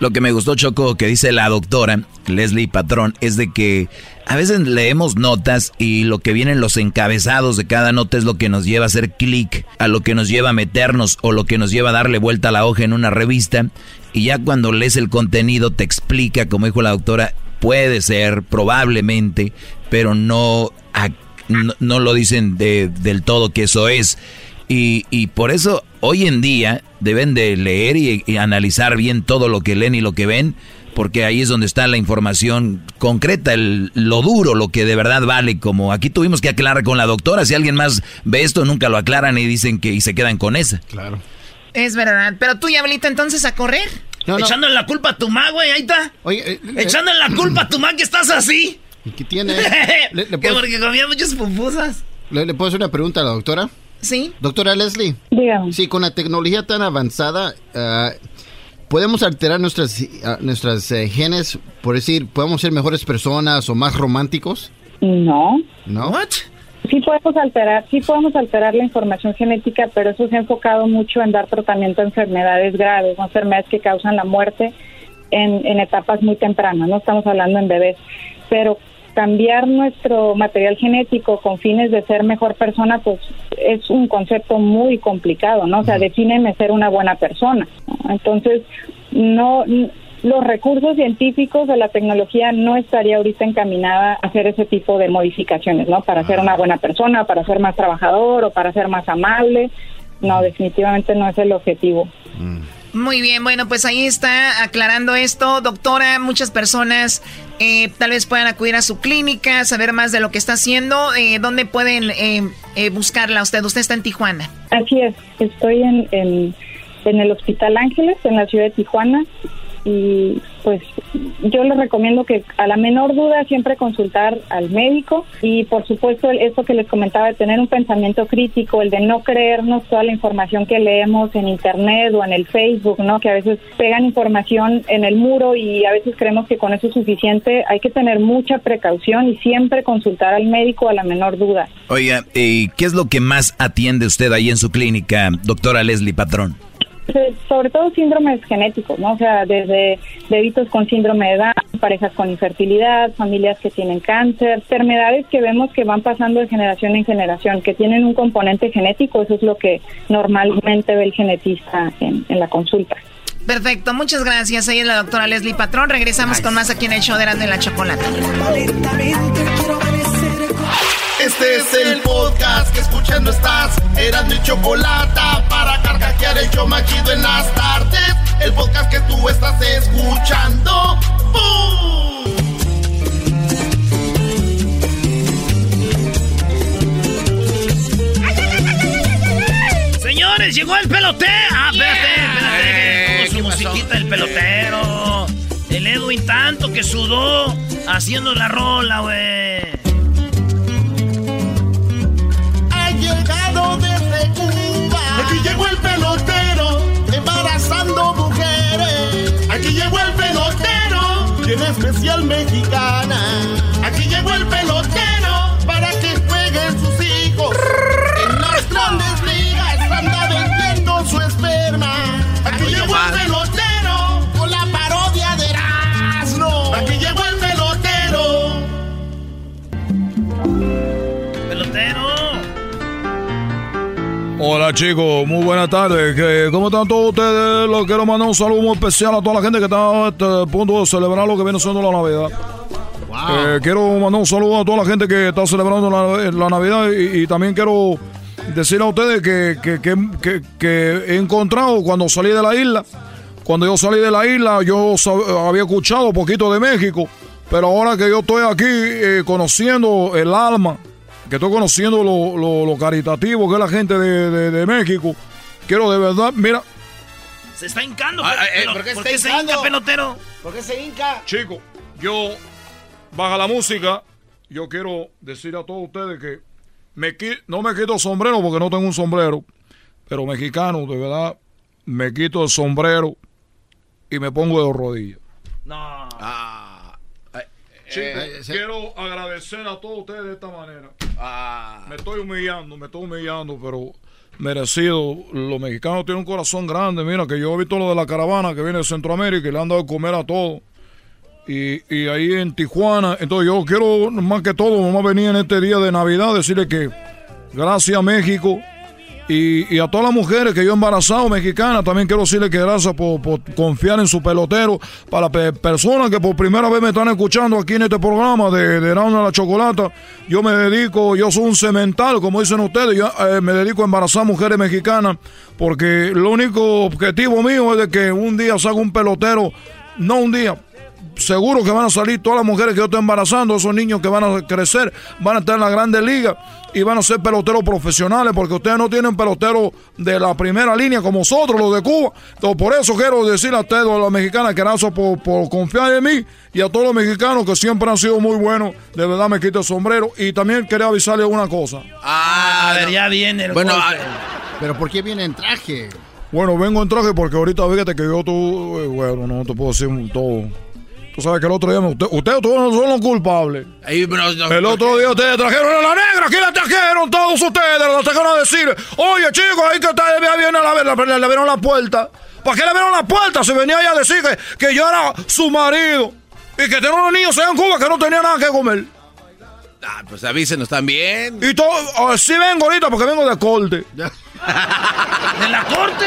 Lo que me gustó, Choco, que dice la doctora Leslie Patrón, es de que a veces leemos notas y lo que vienen los encabezados de cada nota es lo que nos lleva a hacer clic, a lo que nos lleva a meternos o lo que nos lleva a darle vuelta a la hoja en una revista. Y ya cuando lees el contenido te explica, como dijo la doctora, puede ser, probablemente, pero no, a- no, no lo dicen de- del todo que eso es. Y, y por eso hoy en día deben de leer y, y analizar bien todo lo que leen y lo que ven, porque ahí es donde está la información concreta, el- lo duro, lo que de verdad vale. Como aquí tuvimos que aclarar con la doctora, si alguien más ve esto, nunca lo aclaran y dicen que y se quedan con esa.
Claro.
Es verdad. Pero tú, Diablito, entonces a correr.
Echándole la culpa a tu ma, güey, ahí está.
Oye,
Echándole la culpa a tu ma que estás así.
¿Y qué tiene? ¿Le, le
Que
puedo,
porque comía muchas pupusas.
le- le puedo hacer una pregunta a la doctora?
Sí.
Doctora Leslie.
Dígame.
Sí, con la tecnología tan avanzada, ah, ¿podemos alterar nuestras, ah, nuestras eh, genes? Por decir, ¿podemos ser mejores personas o más románticos?
No.
¿No?
Sí podemos alterar, sí podemos alterar la información genética, pero eso se ha enfocado mucho en dar tratamiento a enfermedades graves, ¿no? enfermedades que causan la muerte en, en etapas muy tempranas, no estamos hablando en bebés, pero cambiar nuestro material genético con fines de ser mejor persona, pues es un concepto muy complicado, ¿no? O sea, defíneme ser una buena persona. ¿no? Entonces, no, los recursos científicos de la tecnología no estaría ahorita encaminada a hacer ese tipo de modificaciones, ¿no? Para ser una buena persona, para ser más trabajador o para ser más amable. No, definitivamente no es el objetivo.
Muy bien, bueno, pues ahí está aclarando esto. Doctora, muchas personas eh, tal vez puedan acudir a su clínica, saber más de lo que está haciendo. Eh, ¿Dónde pueden eh, eh, buscarla usted? Usted está en Tijuana.
Así es, estoy en, en, en el Hospital Ángeles, en la ciudad de Tijuana, y pues yo les recomiendo que a la menor duda siempre consultar al médico y por supuesto esto que les comentaba de tener un pensamiento crítico, el de no creernos toda la información que leemos en internet o en el Facebook, ¿no? Que a veces pegan información en el muro y a veces creemos que con eso es suficiente. Hay que tener mucha precaución y siempre consultar al médico a la menor duda.
Oiga, ¿y qué es lo que más atiende usted ahí en su clínica, doctora Leslie Patrón?
Eh, sobre todo síndromes genéticos, ¿no? O sea, desde bebitos con síndrome de Down, parejas con infertilidad, familias que tienen cáncer, enfermedades que vemos que van pasando de generación en generación, que tienen un componente genético, eso es lo que normalmente ve el genetista en, en la consulta.
Perfecto, muchas gracias. Ella es la doctora Leslie Patrón. Regresamos con más aquí en el show de Erasmo y la Chocolata.
Este es el podcast que escuchando estás. Eran mi chocolate para carcajear el yo machido en las tardes. El podcast que tú estás escuchando. ¡Bum!
Señores, llegó el pelotero. Ah, espérate, espérate. pongo su musiquita del pelotero. El Edwin tanto que sudó haciendo la rola, güey.
Especial mexicana.
Hola chicos, muy buenas tardes. ¿Qué- ¿Cómo están todos ustedes? Les quiero mandar un saludo muy especial a toda la gente que está a este punto de celebrar lo que viene siendo la Navidad. Eh, quiero mandar un saludo a toda la gente que está celebrando la, la Navidad y, y también quiero decir a ustedes que, que- que- que- he encontrado cuando salí de la isla, cuando yo salí de la isla yo había escuchado un poquito de México, pero ahora que yo estoy aquí eh, conociendo el alma, que estoy conociendo lo, lo- lo caritativo que es la gente de, de- de México, quiero de verdad, mira,
Se está hincando.
Ah,
pero-
eh, ¿por qué
¿Por
está
qué se hinca, pelotero?
¿Por qué se hinca?
Chico, yo baja la música. Yo quiero decir a todos ustedes que me no me quito sombrero porque no tengo un sombrero, pero mexicano, de verdad, me quito el sombrero y me pongo de rodillas.
No.
Ah,
Chicos,
eh, se-
quiero agradecer a todos ustedes de esta manera.
ah.
Me estoy humillando, me estoy humillando, pero merecido. Los mexicanos tienen un corazón grande. Mira, que yo he visto lo de la caravana que viene de Centroamérica y le han dado de comer a todos. Y, y ahí en Tijuana, entonces yo quiero más que todo, vamos a venir en este día de Navidad, decirle que gracias a México y, a todas las mujeres que yo he embarazado mexicanas, también quiero decirle que gracias por, confiar en su pelotero. Para pe- personas que por primera vez me están escuchando aquí en este programa de, de de la Chocolata, yo me dedico, yo soy un cemental, como dicen ustedes, yo eh, me dedico a embarazar mujeres mexicanas, porque lo único objetivo mío es de que un día salga un pelotero, no un día, seguro que van a salir todas las mujeres que yo estoy embarazando, esos niños que van a crecer, van a estar en la grandes ligas y van a ser peloteros profesionales, porque ustedes no tienen peloteros de la primera línea como nosotros, los de Cuba. Entonces, por eso quiero decirle a ustedes, a las mexicanas, que gracias por, por confiar en mí y a todos los mexicanos que siempre han sido muy buenos. De verdad me quito el sombrero. Y también quería avisarles una cosa.
Ah,
A ver, ya viene el
Bueno,
golpe.
Pero ¿por qué viene en traje?
Bueno, vengo en traje porque ahorita fíjate que yo tú, eh, bueno, no te puedo decir todo. Tú sabes que el otro día me- usted- ustedes todos no son los culpables.
Ahí, pero, no,
El otro día ustedes trajeron a la negra, aquí la trajeron todos ustedes, la trajeron a decir, oye chicos, ahí que ya vienen a ver, le, le abrieron la puerta. ¿Para qué le abrieron la puerta? Se venía ella a decir que, que yo era su marido y que tenía unos niños allá en Cuba que no tenían nada que comer.
Ah, pues avísenos también.
Y todo, ah, sí vengo ahorita porque vengo de corte.
¿De la corte?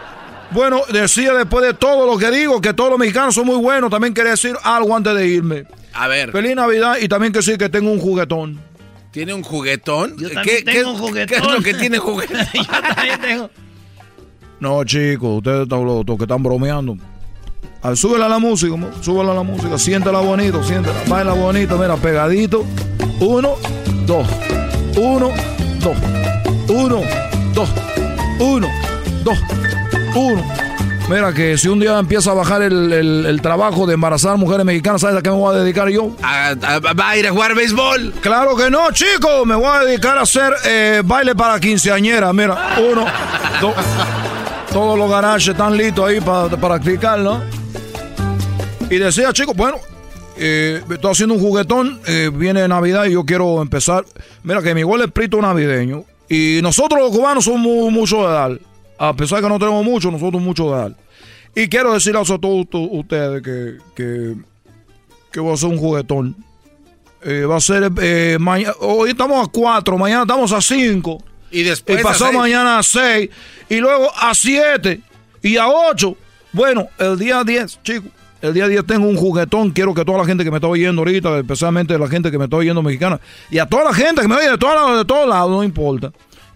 Bueno, decía después de todo lo que digo, que todos los mexicanos son muy buenos. También quería decir algo antes de irme.
A ver,
Feliz Navidad y también que decir que tengo un juguetón.
¿tiene un juguetón?
Yo
¿Qué,
tengo un juguetón.
¿Qué es lo que tiene juguetón?
Yo también tengo.
No, chicos, ustedes están los los que están bromeando. Súbela a la música, súbela a la música, siéntela bonito, siéntela, baila bonito, mira, pegadito. Uno, dos, uno, dos, uno, dos, uno, dos, uno. Mira que si un día empieza a bajar el, el- el trabajo de embarazar mujeres mexicanas, ¿sabes a qué me voy a dedicar yo?
A- a- ¿Va a ir a jugar béisbol?
Claro que no, chicos. Me voy a dedicar a hacer eh, baile para quinceañera. Mira, uno, dos. Todos los garajes están listos ahí para practicar, ¿no? Y decía, chicos, bueno, eh, estoy haciendo un juguetón. eh, viene Navidad y yo quiero empezar. Mira, que mi igual es prito navideño. Y nosotros los cubanos somos mu- mucho de dar. A pesar de que no tenemos mucho, nosotros mucho de dar. Y quiero decirles a todos ustedes que, que, que voy a hacer un juguetón. Eh, va a ser eh, mañana. Hoy estamos a 4, mañana estamos a 5.
Y después.
Y
a seis.
mañana a 6. Y luego a 7. Y a 8. Bueno, el día 10, chicos. El día 10 tengo un juguetón. Quiero que toda la gente que me está oyendo ahorita, especialmente la gente que me está oyendo mexicana, y a toda la gente que me oye de, todas las- de todos lados, no importa.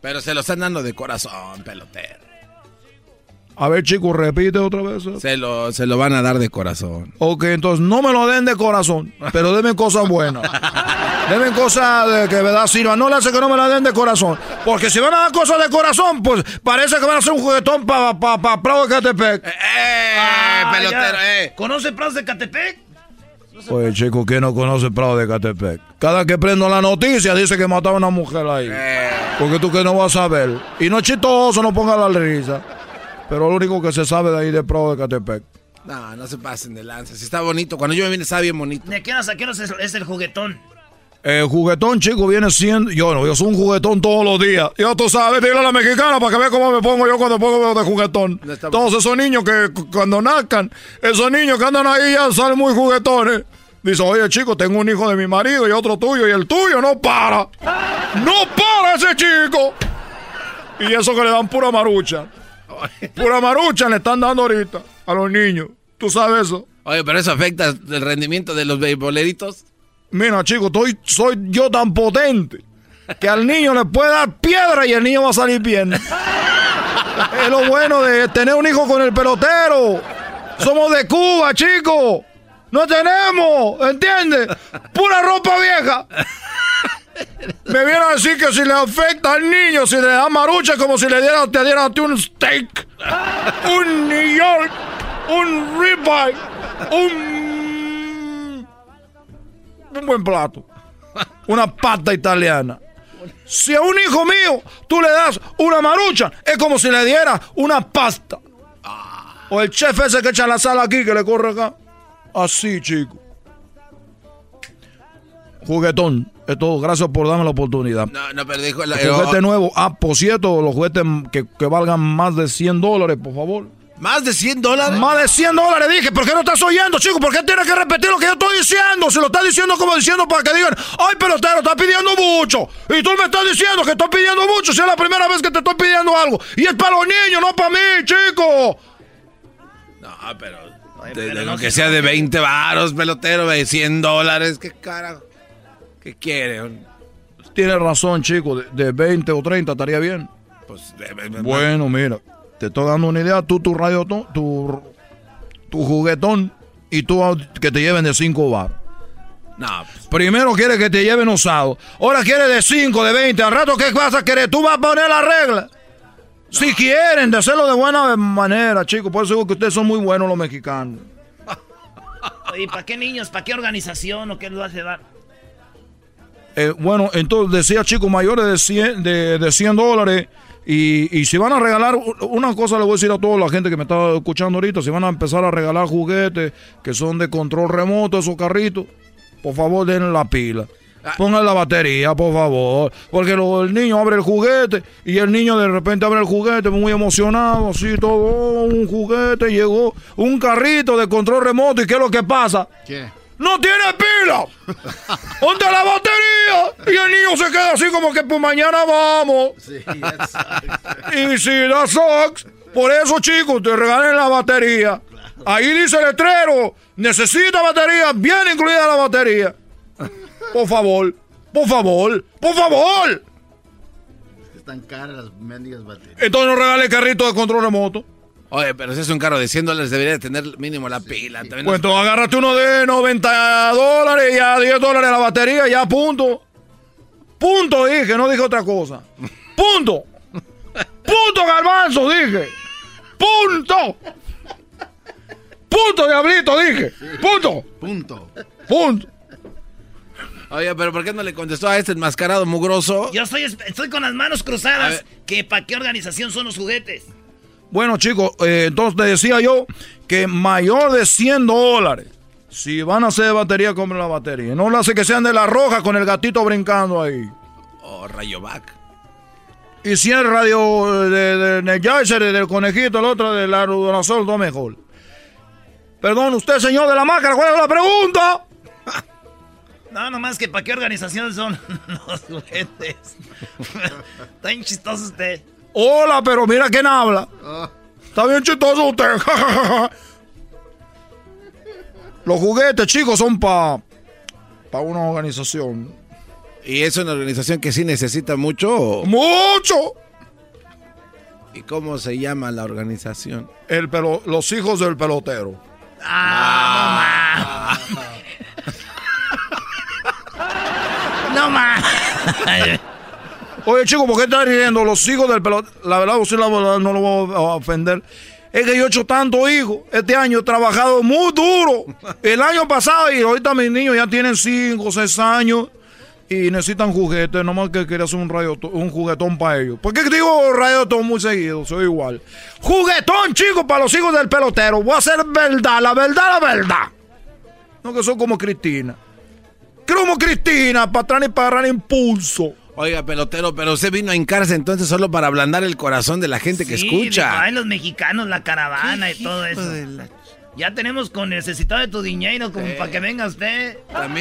Pero se lo están dando de corazón, pelotero.
A ver, chicos, repite otra vez.
Se lo, se lo van a dar de corazón.
Ok, entonces no me lo den de corazón, pero denme cosas buenas. denme cosas de que verdad sirvan. No le hace que no me la den de corazón. Porque si van a dar cosas de corazón, pues parece que van a hacer un juguetón para pa, pa, Prado de Catepec.
¡Eh, pelotero, eh!
¿Conoce Prado de Catepec?
Oye, chico, ¿quién no conoce Prado de Catepec? Cada que prendo la noticia dice que mataba a una mujer ahí. Porque tú que no vas a ver. Y no es chistoso, no ponga la risa. Pero lo único que se sabe de ahí de Prado de Catepec.
No, no se pasen de lanza. Si está bonito, cuando yo me vine está bien bonito.
¿De qué hora a qué hora es, es el juguetón?
El juguetón, chico, viene siendo. Yo no, yo soy un juguetón todos los días. Ya tú sabes, dile a la mexicana para que vea cómo me pongo yo cuando pongo de juguetón. Todos esos niños que cu- cuando nazcan, esos niños que andan ahí ya salen muy juguetones. Dice, oye, chico, tengo un hijo de mi marido y otro tuyo, y el tuyo no para. ¡No para ese chico! Y eso que le dan pura marucha. Pura marucha le están dando ahorita a los niños. ¿Tú sabes eso?
Oye, pero eso afecta el rendimiento de los beisboleritos.
Mira, chico, estoy, soy yo tan potente que al niño le puede dar piedra y el niño va a salir bien. es lo bueno de tener un hijo con el pelotero. Somos de Cuba, chico. No tenemos, ¿entiendes? Pura ropa vieja. Me viene a decir que si le afecta al niño, si le da marucha, es como si le diera, te dieran a ti un steak, un New York, un ribeye, un un buen plato. Una pasta italiana. Si a un hijo mío tú le das una marucha, es como si le diera una pasta. O el chef ese que echa la sal aquí, que le corre acá. Así, chico. Juguetón. Es todo. Gracias por darme la oportunidad.
No, no, pero dijo... La,
El juguete nuevo. Ah, por cierto, los juguetes que, que valgan más de 100 dólares, por favor.
¿Más de 100 dólares?
Más de 100 dólares, dije. ¿Por qué no estás oyendo, chico? ¿Por qué tienes que repetir lo que yo estoy diciendo? Si lo estás diciendo como diciendo para que digan, ay, pelotero, estás pidiendo mucho. Y tú me estás diciendo que estoy pidiendo mucho. Si es la primera vez que te estoy pidiendo algo. Y es para los niños, no para mí, chico.
No, pero... de- de lo que sea de 20 varos, pelotero, de 100 dólares. ¿Qué carajo? ¿Qué quiere?
Tienes razón, chico. De, de 20 o 30 estaría bien.
Pues, de- de- de-
Bueno, mira. Te estoy dando una idea. Tú, tu radio, tu, tu juguetón. Y tú que te lleven de 5 bar.
Pues,
Primero quiere que te lleven usado. Ahora quiere de 5, de 20. Al rato, ¿qué vas a querer? Tú vas a poner la regla. Si quieren, de hacerlo de buena manera, chicos. Por eso digo que ustedes son muy buenos los mexicanos.
¿Y para qué niños? ¿Para qué organización o qué vas a dar?
Eh, bueno, entonces decía chicos mayores de 100, de, de 100 dólares. Y, y si van a regalar, una cosa le voy a decir a toda la gente que me está escuchando ahorita, si van a empezar a regalar juguetes que son de control remoto, esos carritos, por favor denle la pila. Pongan la batería, por favor. Porque lo- el niño abre el juguete y el niño de repente abre el juguete muy emocionado, así todo, oh, un juguete, llegó un carrito de control remoto. ¿Y qué es lo que pasa?
¿Qué?
¡No tiene pila! ¿Dónde la batería? Y el niño se queda así como que pues mañana vamos. Y si da socks, por eso chicos, te regalen la batería. Ahí dice el letrero, necesita batería, bien incluida la batería. Por favor, por favor, por favor.
Están caras las mendigas baterías.
Entonces no regale carrito de control remoto.
Oye, pero si es un carro de 100 dólares, debería de tener mínimo la pila. También
Pues entonces agárrate uno de 90 dólares y a 10 dólares la batería, ya punto. Punto dije, no dije otra cosa. Punto. Punto garbanzo dije. Punto. Punto diablito dije. Punto.
Punto.
Punto.
Oye, pero ¿por qué no le contestó a este enmascarado mugroso?
Yo estoy, estoy con las manos cruzadas. que ¿Para qué organización son los juguetes?
Bueno, chicos, eh, entonces te decía yo que mayor de 100 dólares. Si van a hacer batería, compren la batería. No lo hace que sean de la roja con el gatito brincando ahí.
Oh, Rayovac.
Y si es radio de, de, de del conejito, el otro de la Rudonazol, todo mejor. Perdón, usted, señor de la máscara, ¿cuál es la pregunta?
No, nomás que para qué organización son los juguetes. Está bien chistoso usted.
Hola, pero mira quién habla. Está bien chistoso usted. los juguetes, chicos, son para pa una organización.
¿Y es una organización que sí necesita mucho?
¡Mucho!
¿Y cómo se llama la organización?
El pelo, los hijos del pelotero.
¡Ah! ¡No más!
Oye, chico, ¿por qué estás riendo? Los hijos del pelotero. La verdad, usted no lo voy a ofender. Es que yo he hecho tanto hijos. Este año he trabajado muy duro. El año pasado y ahorita mis niños ya tienen 5, 6 años y necesitan juguetes. Nomás que quería hacer un, rayo, un juguetón para ellos. ¿Por qué digo rayotón muy seguido? Soy igual. Juguetón, chicos, para los hijos del pelotero. Voy a hacer verdad, la verdad, la verdad. No que son como Cristina. Como Cristina, para atrás y para agarrar impulso.
Oiga, pelotero, pero usted vino a hincarse entonces solo para ablandar el corazón de la gente que escucha.
Ay, los mexicanos, la caravana y todo eso. Ya tenemos con necesitado de tu dinero como para que venga usted.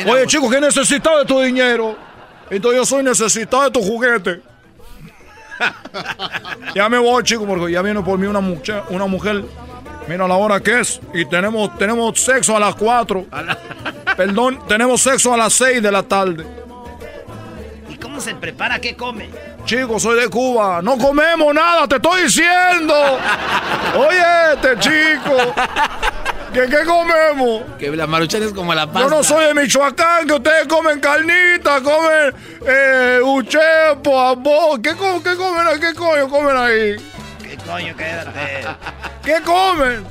Oye, chicos, ¿qué necesitado de tu dinero? Entonces yo soy necesitado de tu juguete. ya me voy, chicos, porque ya viene por mí una mujer, una mujer. Mira la hora que es. Y tenemos, tenemos sexo a las 4. Perdón, tenemos sexo a las 6 de la tarde
se prepara? ¿Qué come?
Chico, soy de Cuba. No comemos nada, te estoy diciendo. Oye, este chico. ¿Qué, ¿Qué comemos?
Que la maruchan es como la pasta.
Yo no soy de Michoacán, que ustedes comen carnita, comen eh, uchepo. ¿Qué, ¿Qué comen? ¿Qué coño comen ahí?
¿Qué coño? Quédate.
¿Qué comen?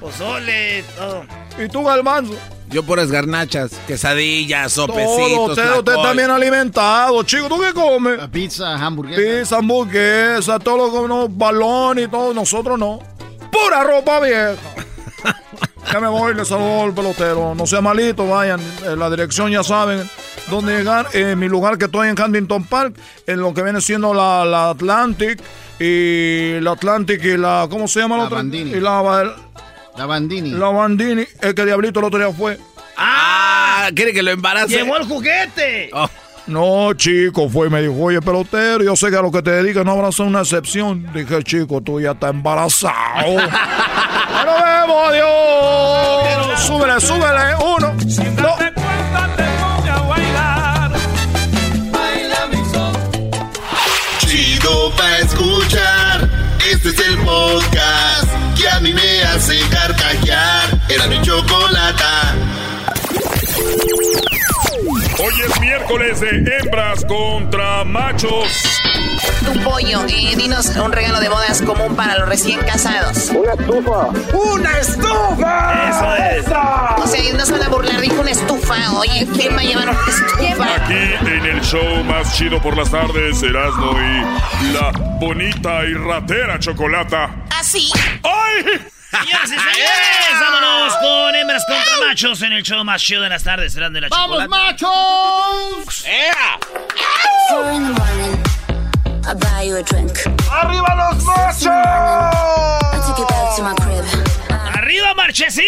Pozole, todo.
¿Y tú, Galmanzo?
Yo puras garnachas, quesadillas, sopecitos.
Todo, usted, está bien alimentado. Chico, ¿tú qué comes?
pizza, hamburguesa.
Pizza, hamburguesa, todo lo que no, balón y todo. Nosotros no. Pura ropa vieja. ya me voy, le saludo al pelotero. No sea malito, vayan. En la dirección ya saben dónde llegar. En mi lugar que estoy en Huntington Park, en lo que viene siendo la, la Atlantic. Y la Atlantic y la. ¿Cómo se llama la, otra? Y la,
la Bandini.
La Bandini. Es que Diablito el otro día fue.
¡Ah! ¿Quiere que lo embarace?
¡Llevó el juguete!
Oh. No, chico, fue y me dijo, oye, pelotero, yo sé que a lo que te dedicas no habrá una excepción. Dije, chico, tú ya estás embarazado. ¡Nos vemos, adiós! Súbele, súbele. Uno, dos.
Miércoles de hembras contra machos.
Tu pollo, eh, dinos un regalo de bodas común para los recién casados.
Una estufa.
¡Una estufa!
Eso es.
O sea, no se van a burlar, dijo una estufa. Oye, ¿quién va a llevar una estufa?
Aquí en el show más chido por las tardes, Erasmo y la bonita y ratera chocolata.
¿Ah, sí?
¡Ay!
Señoras y señores, vámonos con hembras contra machos en el show más chido de las tardes. Serán de la
¡Vamos, machos!
¡Ea!
¡Arriba los machos!
¡Arriba, Marchesín!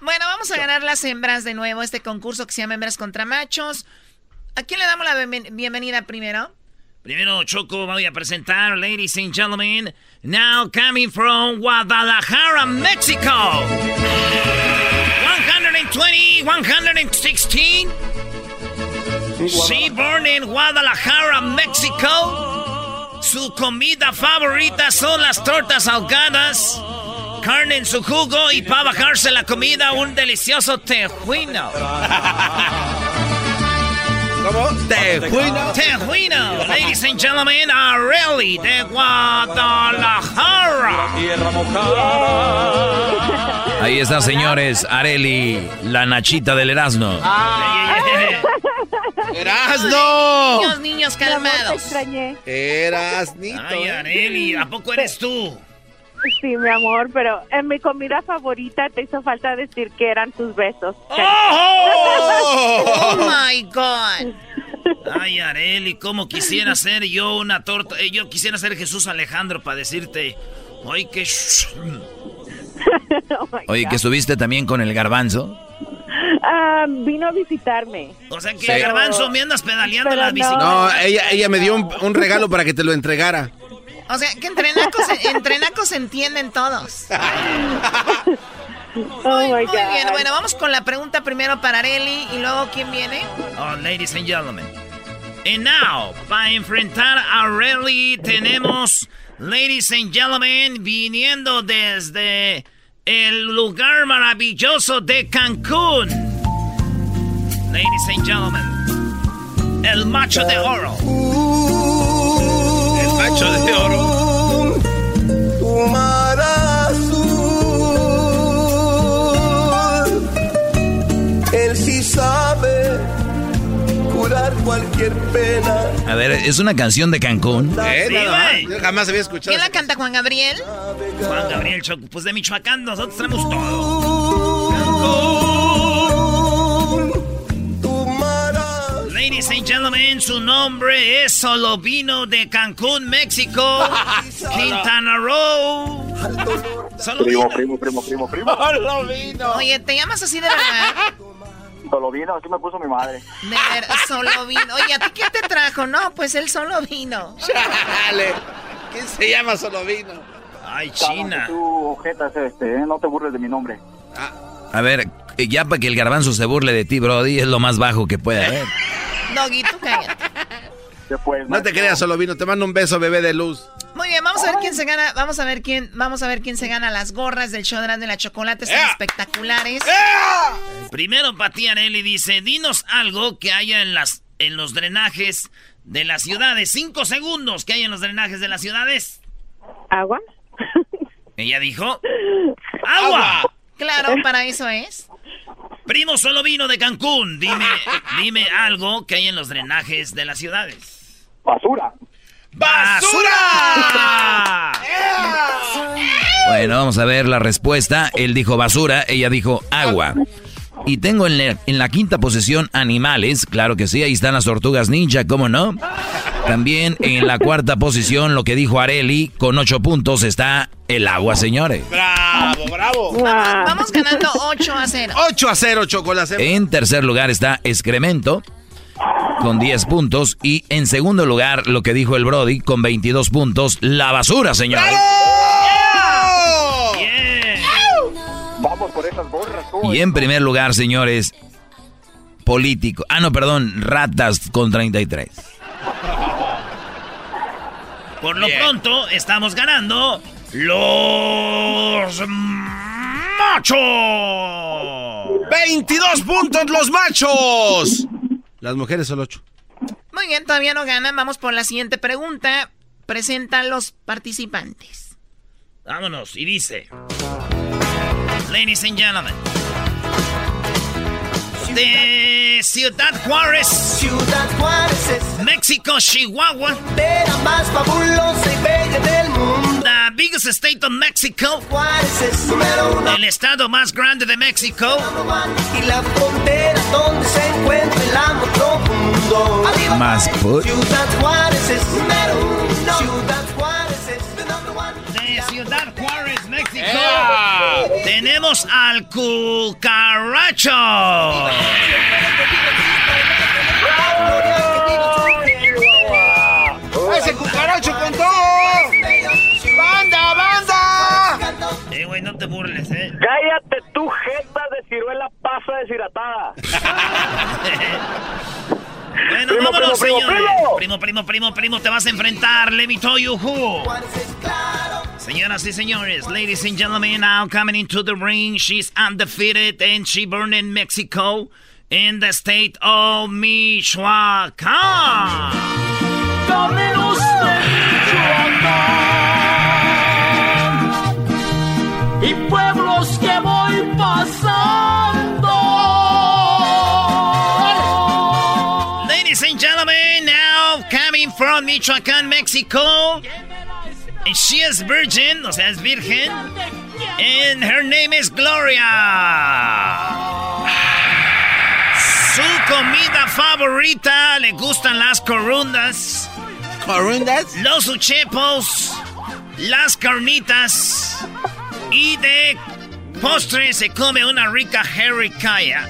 Bueno, vamos a ganar las hembras de nuevo, este concurso que se llama Hembras contra Machos. ¿A quién le damos la bienvenida primero?
Primero, Choco, voy a presentar, ladies and gentlemen, now coming from Guadalajara, Mexico. 120, 116. She born in Guadalajara, Mexico. Su comida favorita son las tortas ahogadas, carne en su jugo y para bajarse la comida un delicioso tejuino.
¿Cómo? Tejuino.
Tejuino. Ladies and gentlemen, Areli de Guadalajara.
Ahí está, señores. Areli, la nachita del Erasmo.
¡Erasno!
Niños, niños, calmados.
Erasnito.
Ay, Areli, ¿a poco eres tú?
Sí, mi amor, pero en mi comida favorita te hizo falta decir que eran tus besos.
¡Oh!
Oh my God.
Ay, Areli, cómo quisiera ser yo una torta. eh, Yo quisiera ser Jesús Alejandro para decirte. Ay, que.
Oye, que estuviste también con el garbanzo.
Ah, vino a visitarme.
O sea que
Pero-
Garbanzo me andas pedaleando la
no.
bicicleta.
No, ella, ella me dio un, un regalo para que te lo entregara.
O sea, que entre nacos, entre nacos se entienden todos.
Oh
Muy,
my
muy
God.
bien, bueno, vamos con la pregunta primero para Areli y luego ¿quién viene?
Oh, ladies and gentlemen. And now, para enfrentar a Rally, tenemos, ladies and gentlemen, viniendo desde el lugar maravilloso de Cancún. Ladies and gentlemen, el macho de oro. El macho de oro.
Tu mar azul, él sí sabe curar cualquier pena.
A ver, es una canción de Cancún.
¿Eh?
Sí,
Nada más.
güey.
Yo jamás había escuchado.
¿Quién la canta, Juan Gabriel?
Juan Gabriel Choco, pues de Michoacán nosotros tenemos todo. Ladies and gentlemen, su nombre es Solovino de Cancún, México, Quintana Roo.
Primo, primo, primo, primo, primo.
Oye, ¿te llamas así de verdad?
Solo vino, así me puso mi madre.
De ver, solo vino. Oye, ¿a ti quién te trajo? No, pues él solo vino.
Chale. ¿Quién se llama Solovino?
Ay,
China. Tú, ojetas, este, eh, no te burles de mi nombre.
A ver, ya para que el garbanzo se burle de ti, Brody, es lo más bajo que puede haber.
Doggy, tú cállate.
Después,
No te creas, Solovino. Te mando un beso, bebé de luz.
Muy bien, vamos a ver quién se gana, vamos a ver quién, vamos a ver quién se gana las gorras del show de la chocolate, están espectaculares.
Primero, Pati Areli dice, dinos algo que haya en, las, en los drenajes de las ciudades. Cinco segundos que hay en los drenajes de las ciudades.
¿Agua?
Ella dijo, ¡agua!
Claro, para eso es.
Primo solo vino de Cancún. Dime, dime algo que hay en los drenajes de las ciudades.
Basura.
¡Basura!
Bueno, vamos a ver la respuesta. Él dijo basura, ella dijo agua. Y tengo en la, en la quinta posición animales, claro que sí, ahí están las tortugas ninja, ¿cómo no? También en la cuarta posición, lo que dijo Areli, con ocho puntos está el agua, señores.
Bravo, bravo.
Vamos, vamos ganando 8 a 0.
8 a 0, chocolate.
En tercer lugar está excremento, con 10 puntos. Y en segundo lugar, lo que dijo el Brody, con 22 puntos, la basura, señores.
Vamos por esas gorras, tú.
Y en primer lugar, señores, político. Ah, no, perdón, ratas con 33.
Por lo pronto, estamos ganando los machos.
22 puntos los machos. Las mujeres solo 8.
Muy bien, todavía no ganan. Vamos por la siguiente pregunta. Presentan los participantes.
Vámonos, y dice... Ladies and gentlemen. De Ciudad Juárez.
Ciudad Juárez es
México, Chihuahua.
de la más fabulosa y bella del mundo.
The biggest state of Mexico.
Juárez es número uno.
El estado más grande de México.
Y la frontera donde se encuentra el amor profundo. Arriba
Más put.
Ciudad Juárez es número uno. Ciudad Juárez
Tenemos al cucaracho.
¡Ese cucaracho con todo! ¡Banda, banda!
Eh, güey, no te burles, eh.
Cállate tú, jeta de ciruela pasa deshidratada.
Bueno,
Primo,
vámonos,
primo, primo,
señores.
primo.
Primo, primo, primo, primo, te vas a enfrentar. Let me tell you who. Señoras y señores, ladies and gentlemen, now coming into the ring, she's undefeated and she born in Mexico, in the state of Michoacán.
Caminos de Michoacán y pueblos que voy pasando.
Ladies and gentlemen, now coming from Michoacán, Mexico, she is virgin, o sea, es virgen, and her name is Gloria. Su comida favorita le gustan las corundas.
¿Corundas?
Los uchepos, las carnitas y de postre se come una rica jericaya.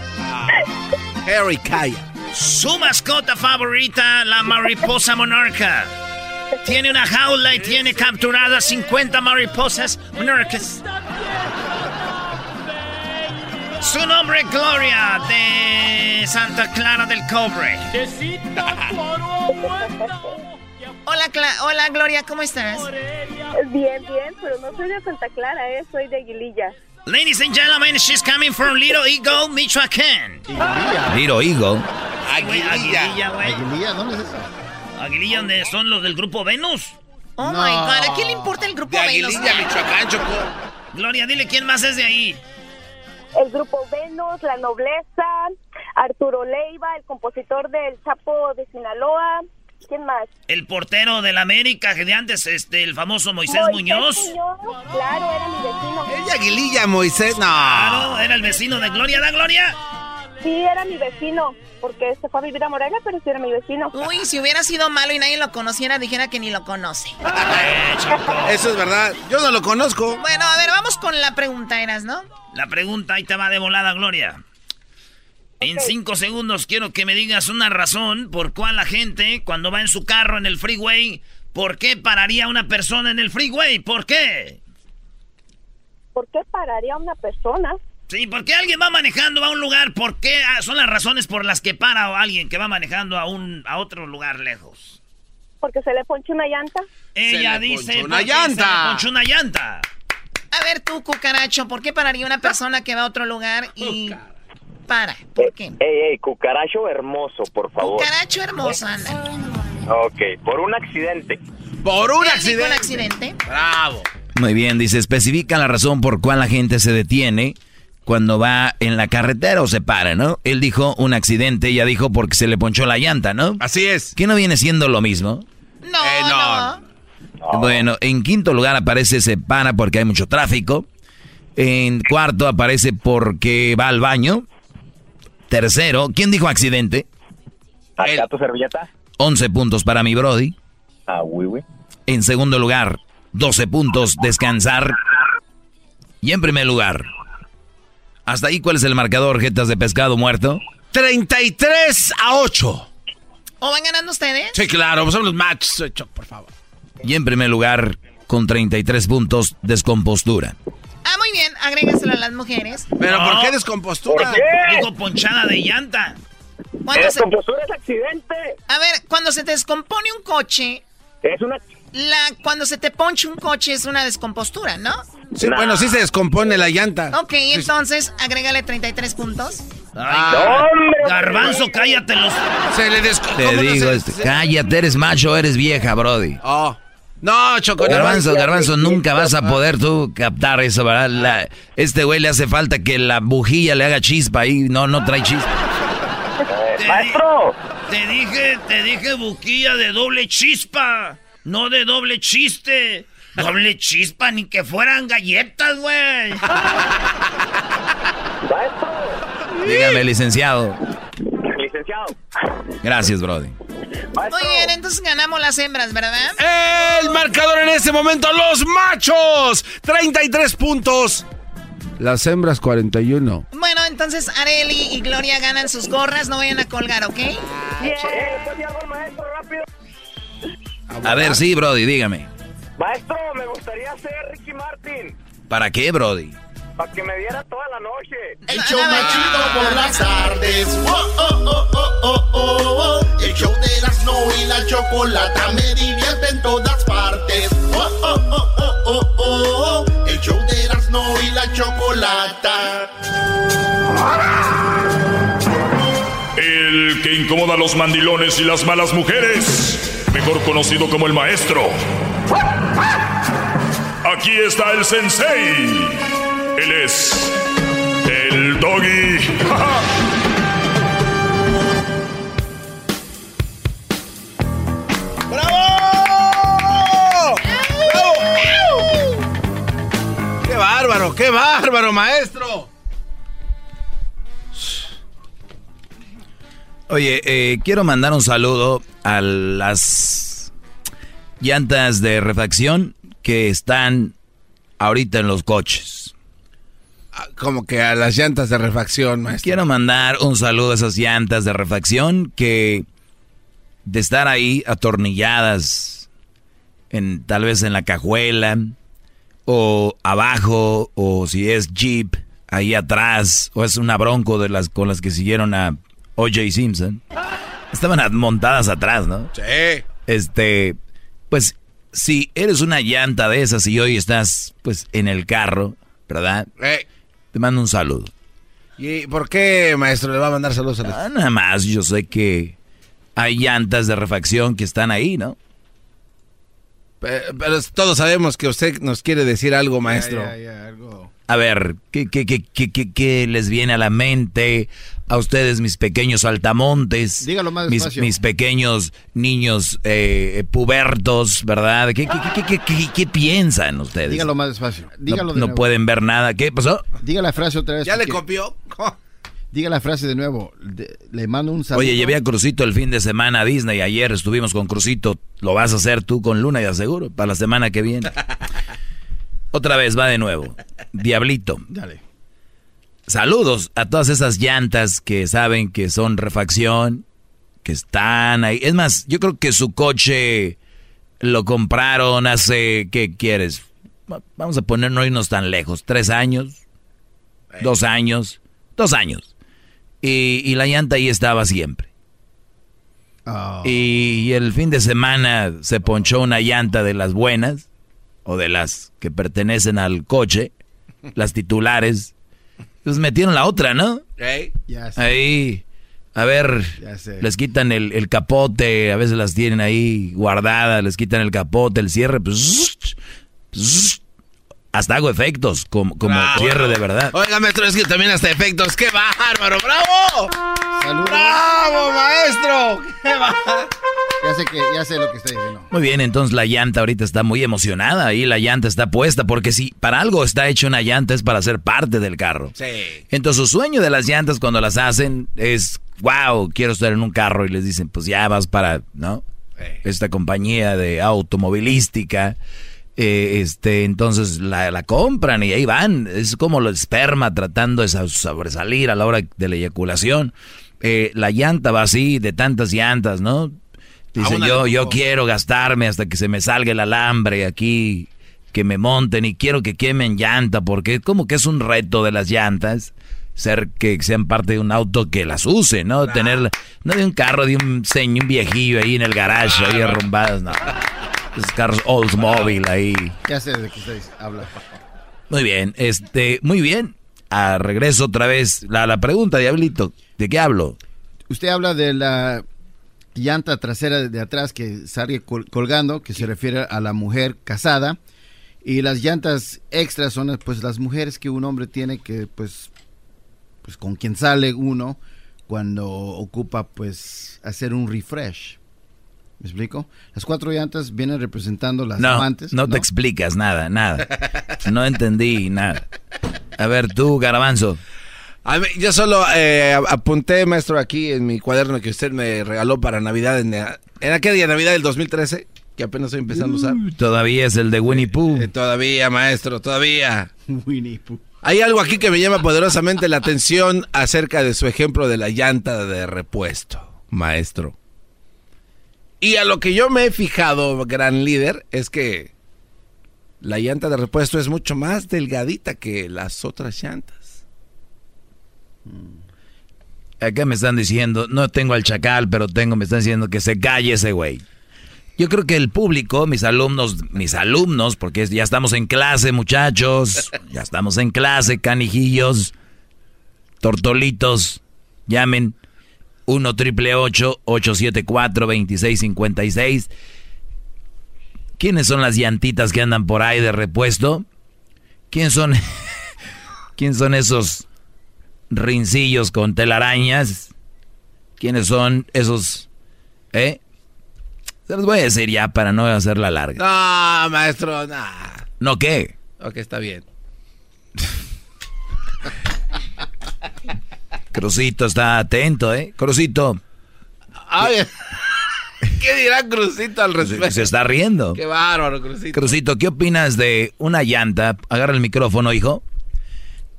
Jericaya.
Su mascota favorita, la mariposa monarca. Tiene una jaula y tiene capturadas 50 mariposas monarcas. Su nombre es Gloria de Santa Clara del Cobre.
Hola, hola Gloria, ¿cómo estás?
Bien, bien, pero no soy de Santa Clara, eh, soy de Aguililla.
Ladies and gentlemen, she's coming from Little Eagle, Michoacán.
Little Eagle.
Aguililla, güey.
Aguililla, ¿dónde es eso?
Aguililla, donde son los del grupo Venus.
Oh my god, ¿a quién le importa el grupo
de
Venus?
Aguililla, Michoacán, Choco.
Gloria, dile quién más es de ahí.
El grupo Venus, La Nobleza, Arturo Leiva, el compositor del Chapo de Sinaloa. ¿Quién más?
El portero del América, que de antes, este, el famoso Moisés, Muñoz.
Claro, era mi vecino.
Ella Aguililla, Moisés, no.
Claro, era el vecino de Gloria, ¿da Gloria?
Sí, era mi vecino, porque se fue a vivir a Morelia, pero sí era mi vecino.
Uy, si hubiera sido malo y nadie lo conociera, dijera que ni lo conoce.
Eso es verdad, yo no lo conozco.
Bueno, a ver, vamos con la pregunta, Eras, ¿no?
La pregunta ahí te va de volada, Gloria. En cinco segundos quiero que me digas una razón por cuál la gente, cuando va en su carro en el freeway, ¿por qué pararía una persona en el freeway? ¿Por qué?
¿Por qué pararía una persona?
Sí, ¿por qué alguien va manejando a un lugar? ¿Por qué ah, son las razones por las que para alguien que va manejando a un a otro lugar lejos?
Porque se le ponche una llanta.
Ella
le
dice
una
porque
llanta.
Se le ponchó una llanta.
A ver tú, cucaracho, ¿por qué pararía una persona que va a otro lugar y para? ¿Por qué?
Ey, ey, cucaracho hermoso, por favor.
Cucaracho hermoso, anda.
Ok, por un accidente.
Por un
¿Él dijo
accidente.
un accidente?
Bravo.
Muy bien, dice, especifica la razón por cuál la gente se detiene cuando va en la carretera o se para, ¿no? Él dijo un accidente, ella dijo porque se le ponchó la llanta, ¿no?
Así es.
¿Qué no viene siendo lo mismo?
No,
Eh, no.
no.
Bueno, en quinto lugar aparece se para porque hay mucho tráfico. En cuarto aparece porque va al baño. Tercero, ¿quién dijo accidente?
¿Acá tu servilleta?
11 puntos para mi Brody.
Ah, oui, oui.
En segundo lugar, 12 puntos, descansar. Y en primer lugar, hasta ahí, ¿cuál es el marcador, jetas de pescado muerto?
33 a 8.
¿O van ganando ustedes?
Sí, claro, pues son los matches, por favor.
Y en primer lugar, con 33 puntos, descompostura.
Ah, muy bien, agrégaselo a las mujeres.
Pero
No.
¿por qué descompostura?
¿Por qué?
Digo ponchada de llanta.
Se-
Descompostura es accidente.
a ver, cuando se te descompone un coche,
Es una...
la, cuando se te ponche un coche es una descompostura, ¿no?
Sí, bueno, sí se descompone la llanta.
Ok, entonces agrégale 33 puntos.
Ay,
¡No, hombre!
Garbanzo, cállate los.
Se le descompone.
Te digo, este, cállate, eres macho, eres vieja, Brody.
Oh. No, Choco. no.
Garbanzo, garbanzo, nunca vas a poder tú captar eso, ¿verdad? La- este güey le hace falta que la bujía le haga chispa ahí. No, no trae chispa.
Te,
¡Maestro!
te dije, te dije buquilla de doble chispa, no de doble chiste. Doble chispa, ni que fueran galletas, güey.
Dígame, licenciado.
Licenciado.
Gracias, Brody.
Muy bien, entonces ganamos las hembras, ¿verdad?
El marcador en este momento, los machos. 33 puntos. Las hembras 41.
Bueno, entonces Areli y Gloria ganan sus gorras, no vayan a colgar, ¿ok?
Eh, pues
A ver, sí, Brody, dígame.
Maestro, me gustaría ser Ricky Martin.
¿Para qué, Brody?
Para que me diera toda la noche.
El show más chido por las tardes. Oh, oh, oh, oh, oh, oh, oh. El show de Erasmo y la chocolata me divierte en todas partes. Oh, oh, oh, oh, oh, oh, oh. El show de Erasmo y la chocolata.
El que incomoda a los mandilones y las malas mujeres. Mejor conocido como el maestro. Aquí está el sensei. Él es el doggy.
¡Bravo! ¡Qué bárbaro, qué bárbaro, maestro!
Oye, eh, quiero mandar un saludo a las llantas de refacción que están ahorita en los coches.
Ah, como que a las llantas de refacción, maestro.
Quiero mandar un saludo a esas llantas de refacción que de estar ahí atornilladas en tal vez en la cajuela o abajo o si es Jeep ahí atrás o es una Bronco de las con las que siguieron a O.J. Simpson. Estaban montadas atrás, ¿no?
Sí.
Este, pues si eres una llanta de esas y hoy estás pues en el carro, ¿verdad? Te mando un saludo.
¿Y por qué, maestro, le va a mandar saludos a
la... Ah, nada más, yo sé que hay llantas de refacción que están ahí, ¿no?
Pero, todos sabemos que usted nos quiere decir algo, maestro.
A ver, ¿qué, qué, qué, qué, les viene a la mente a ustedes, mis pequeños altamontes?
Dígalo más
mis, mis pequeños niños eh, pubertos, ¿verdad? ¿Qué, qué, piensan ustedes?
Dígalo más despacio. Dígalo
no, no pueden ver nada. ¿Qué pasó?
Diga la frase otra vez.
¿Ya le copió?
Diga la frase de nuevo. le mando un saludo.
Oye, llevé a Crucito el fin de semana a Disney. Ayer estuvimos con Crucito. Lo vas a hacer tú con Luna, ya seguro, para la semana que viene. Otra vez va de nuevo. Diablito.
Dale.
Saludos a todas esas llantas que saben que son refacción, que están ahí. Es más, yo creo que su coche lo compraron hace, ¿qué quieres? Vamos a poner no irnos tan lejos. ¿Tres años? ¿Dos años? Dos años. Y, la llanta ahí estaba siempre.
Oh.
Y, el fin de semana se ponchó una llanta de las buenas, o de las que pertenecen al coche, las titulares. Pues metieron la otra, ¿no? Ahí, a ver, les quitan el, capote, a veces las tienen ahí guardadas, les quitan el capote, el cierre, pues, hasta hago efectos, como, como cierre de verdad.
Oiga, maestro, es que también hasta efectos. ¡Qué bárbaro! ¡Bravo! ¡Bravo, maestro! ¡Qué bárbaro!
Ya sé, que, ya sé lo que está diciendo.
Muy bien, entonces la llanta ahorita está muy emocionada y la llanta está puesta porque si para algo está hecho una llanta es para ser parte del carro.
Sí.
Entonces su sueño de las llantas cuando las hacen es, wow, quiero estar en un carro y les dicen, pues ya vas para, ¿no? Esta compañía de automovilística eh, este, entonces la, compran y ahí van. Es como el esperma tratando de sobresalir a la hora de la eyaculación. Eh, la llanta va así, de tantas llantas, ¿no? Dice, yo, yo quiero gastarme hasta que se me salga el alambre aquí, que me monten y quiero que quemen llanta, porque como que es un reto de las llantas ser que sean parte de un auto que las use, ¿no? Tener, no de un carro, de un señor, un viejillo ahí en el garage, ahí arrumbados, no. Esos carros Oldsmobile ahí.
Ya sé de qué habla.
Muy bien, este, muy bien. A regreso otra vez la, la pregunta, Diablito. ¿De qué hablo?
Usted habla de la llanta trasera de atrás que sale colgando, que se refiere a la mujer casada. Y las llantas extras son pues las mujeres que un hombre tiene que pues pues con quien sale uno cuando ocupa pues hacer un refresh. ¿Me explico? Las cuatro llantas vienen representando las
no,
amantes.
No, te explicas nada, nada. No entendí nada. A ver, tú, Garabanzo.
yo solo eh, apunté, maestro, aquí en mi cuaderno que usted me regaló para Navidad, en, en aquel día Navidad del 2013, que apenas estoy empezando a usar.
Todavía es el de Winnie Pooh.
Eh, todavía, maestro, todavía.
Winnie Pooh.
Hay algo aquí que me llama poderosamente la atención acerca de su ejemplo de la llanta de repuesto, maestro. Y a lo que yo me he fijado, gran líder, es que la llanta de repuesto es mucho más delgadita que las otras llantas.
Mm. Acá me están diciendo, no tengo al chacal, pero tengo, me están diciendo que se calle ese güey. Yo creo que el público, mis alumnos, mis alumnos, porque ya estamos en clase, muchachos, ya estamos en clase, canijillos, tortolitos, llamen 1 triple 874 2656. ¿Quiénes son las llantitas que andan por ahí de repuesto? ¿Quién son, ¿Quién son esos rincillos con telarañas? ¿Quiénes son esos, eh? Se los voy a decir ya para no hacerla larga.
No, maestro, no.
¿No qué?
Ok, está bien.
Crucito está atento, ¿eh? Crucito.
¿Qué dirá Crucito al respecto?
Se, está riendo.
Qué bárbaro, Crucito.
Crucito, ¿qué opinas de una llanta? Agarra el micrófono, hijo.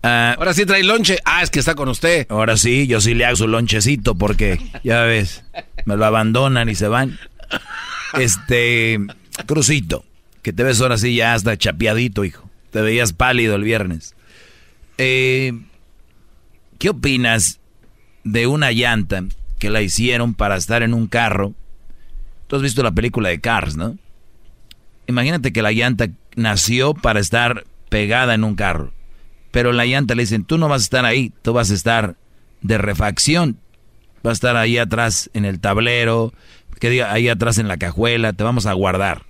Ah, ahora sí trae lonche. Ah, es que está con usted.
Ahora sí, yo sí le hago su lonchecito porque, ya ves, me lo abandonan y se van. Este, Crucito, que te ves ahora sí ya hasta chapeadito, hijo. Te veías pálido el viernes. Eh, ¿Qué opinas de una llanta que la hicieron para estar en un carro? Tú has visto la película de Cars, ¿no? Imagínate que la llanta nació para estar pegada en un carro. Pero la llanta le dicen, tú no vas a estar ahí, tú vas a estar de refacción. Vas a estar ahí atrás en el tablero, que ahí atrás en la cajuela, te vamos a guardar,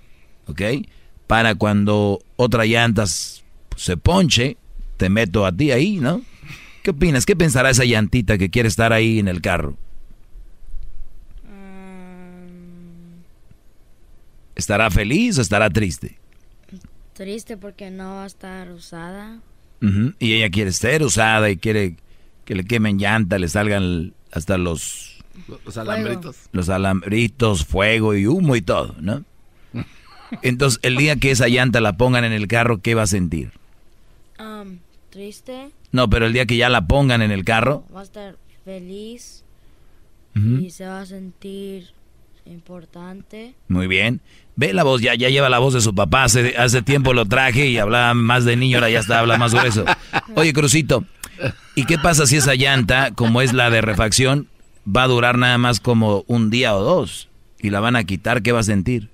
¿ok? Para cuando otra llanta se ponche, te meto a ti ahí, ¿no? ¿Qué opinas? ¿Qué pensará esa llantita que quiere estar ahí en el carro? ¿Estará feliz o estará triste?
Triste porque no va a estar usada.
Y ella quiere ser usada y quiere que le quemen llanta, le salgan hasta los...
Los alambritos.
Los alambritos, fuego y humo y todo, ¿no? Entonces, el día que esa llanta la pongan en el carro, ¿qué va a sentir?
Um, triste.
No, pero el día que ya la pongan en el carro.
Va a estar feliz y se va a sentir importante.
Muy bien. Ve la voz, ya, ya lleva la voz de su papá. Hace, hace tiempo lo traje y hablaba más de niño, ahora ya está, habla más grueso. Oye, Crucito, ¿y qué pasa si esa llanta, como es la de refacción, va a durar nada más como un día o dos? Y la van a quitar, ¿qué va a sentir?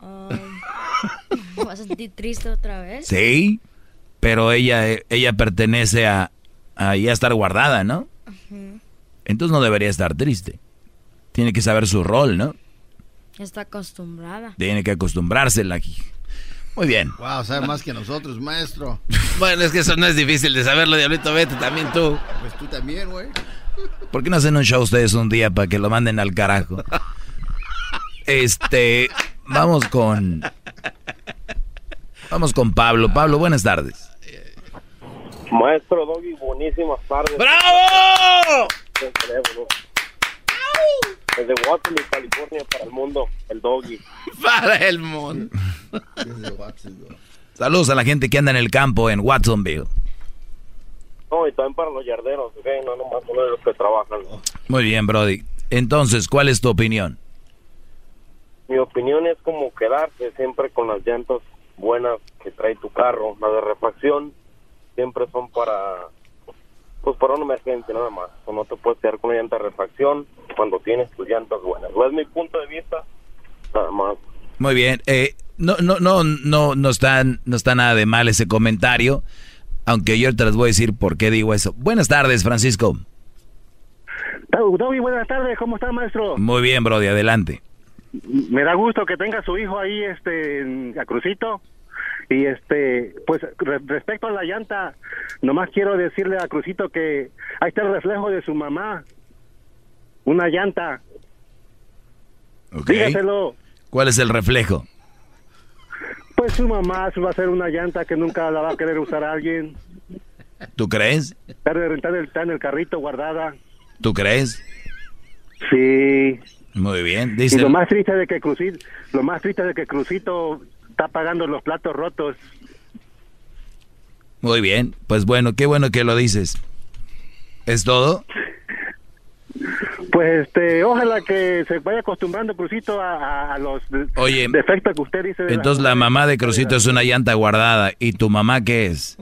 Um, ¿Va a sentir triste otra vez?
Sí, pero ella, ella pertenece a, a ya estar guardada, ¿no? Entonces no debería estar triste. Tiene que saber su rol, ¿no?
Está acostumbrada.
Tiene que acostumbrársela aquí. Muy bien.
Wow, sabe más que nosotros, maestro.
bueno, es que eso no es difícil de saberlo, Diablito. Vete también tú.
Pues tú también, güey.
¿Por qué no hacen un show ustedes un día para que lo manden al carajo? Este, vamos con... Vamos con Pablo. Pablo, buenas tardes.
Maestro Doggy, buenísimas tardes.
¡Bravo!
Desde Watsonville, California, para el mundo, el doggy.
Para el mundo.
Saludos a la gente que anda en el campo en Watsonville.
No, y también para los yarderos, ¿ok? No nomás solo los que trabajan.
Muy bien, Brody. Entonces, ¿cuál es tu opinión?
Mi opinión es como quedarse siempre con las llantas buenas que trae tu carro. Las de refacción siempre son para pues para una emergencia nada más. O no te puedes quedar con una llanta de refacción cuando tienes tus llantas buenas. No es mi punto de vista, nada más.
Muy bien. Eh, no, no, no, no, no está, no está nada de mal ese comentario. Aunque yo te les voy a decir por qué digo eso. Buenas tardes, Francisco.
Dobby, buenas tardes. ¿Cómo está, maestro?
Muy bien, Brody. Adelante.
Me da gusto que tenga su hijo ahí, este, a Crucito. Y este, pues respecto a la llanta, nomás quiero decirle a Crucito que ahí está el reflejo de su mamá. Una llanta. Dígaselo.
¿Cuál es el reflejo?
Pues su mamá va a ser una llanta que nunca la va a querer usar alguien.
¿Tú crees?
Está, está en el carrito guardada.
¿Tú crees?
Sí.
Muy bien. Dice
y lo más triste de que Crucito, lo más triste de que Crucito está pagando los platos rotos.
Muy bien, pues bueno, qué bueno que lo dices. ¿Es todo?
Pues este, ojalá que se vaya acostumbrando Crucito a, los defectos que usted dice.
entonces la, mamá de Crucito es una llanta guardada. ¿Y tu mamá qué es?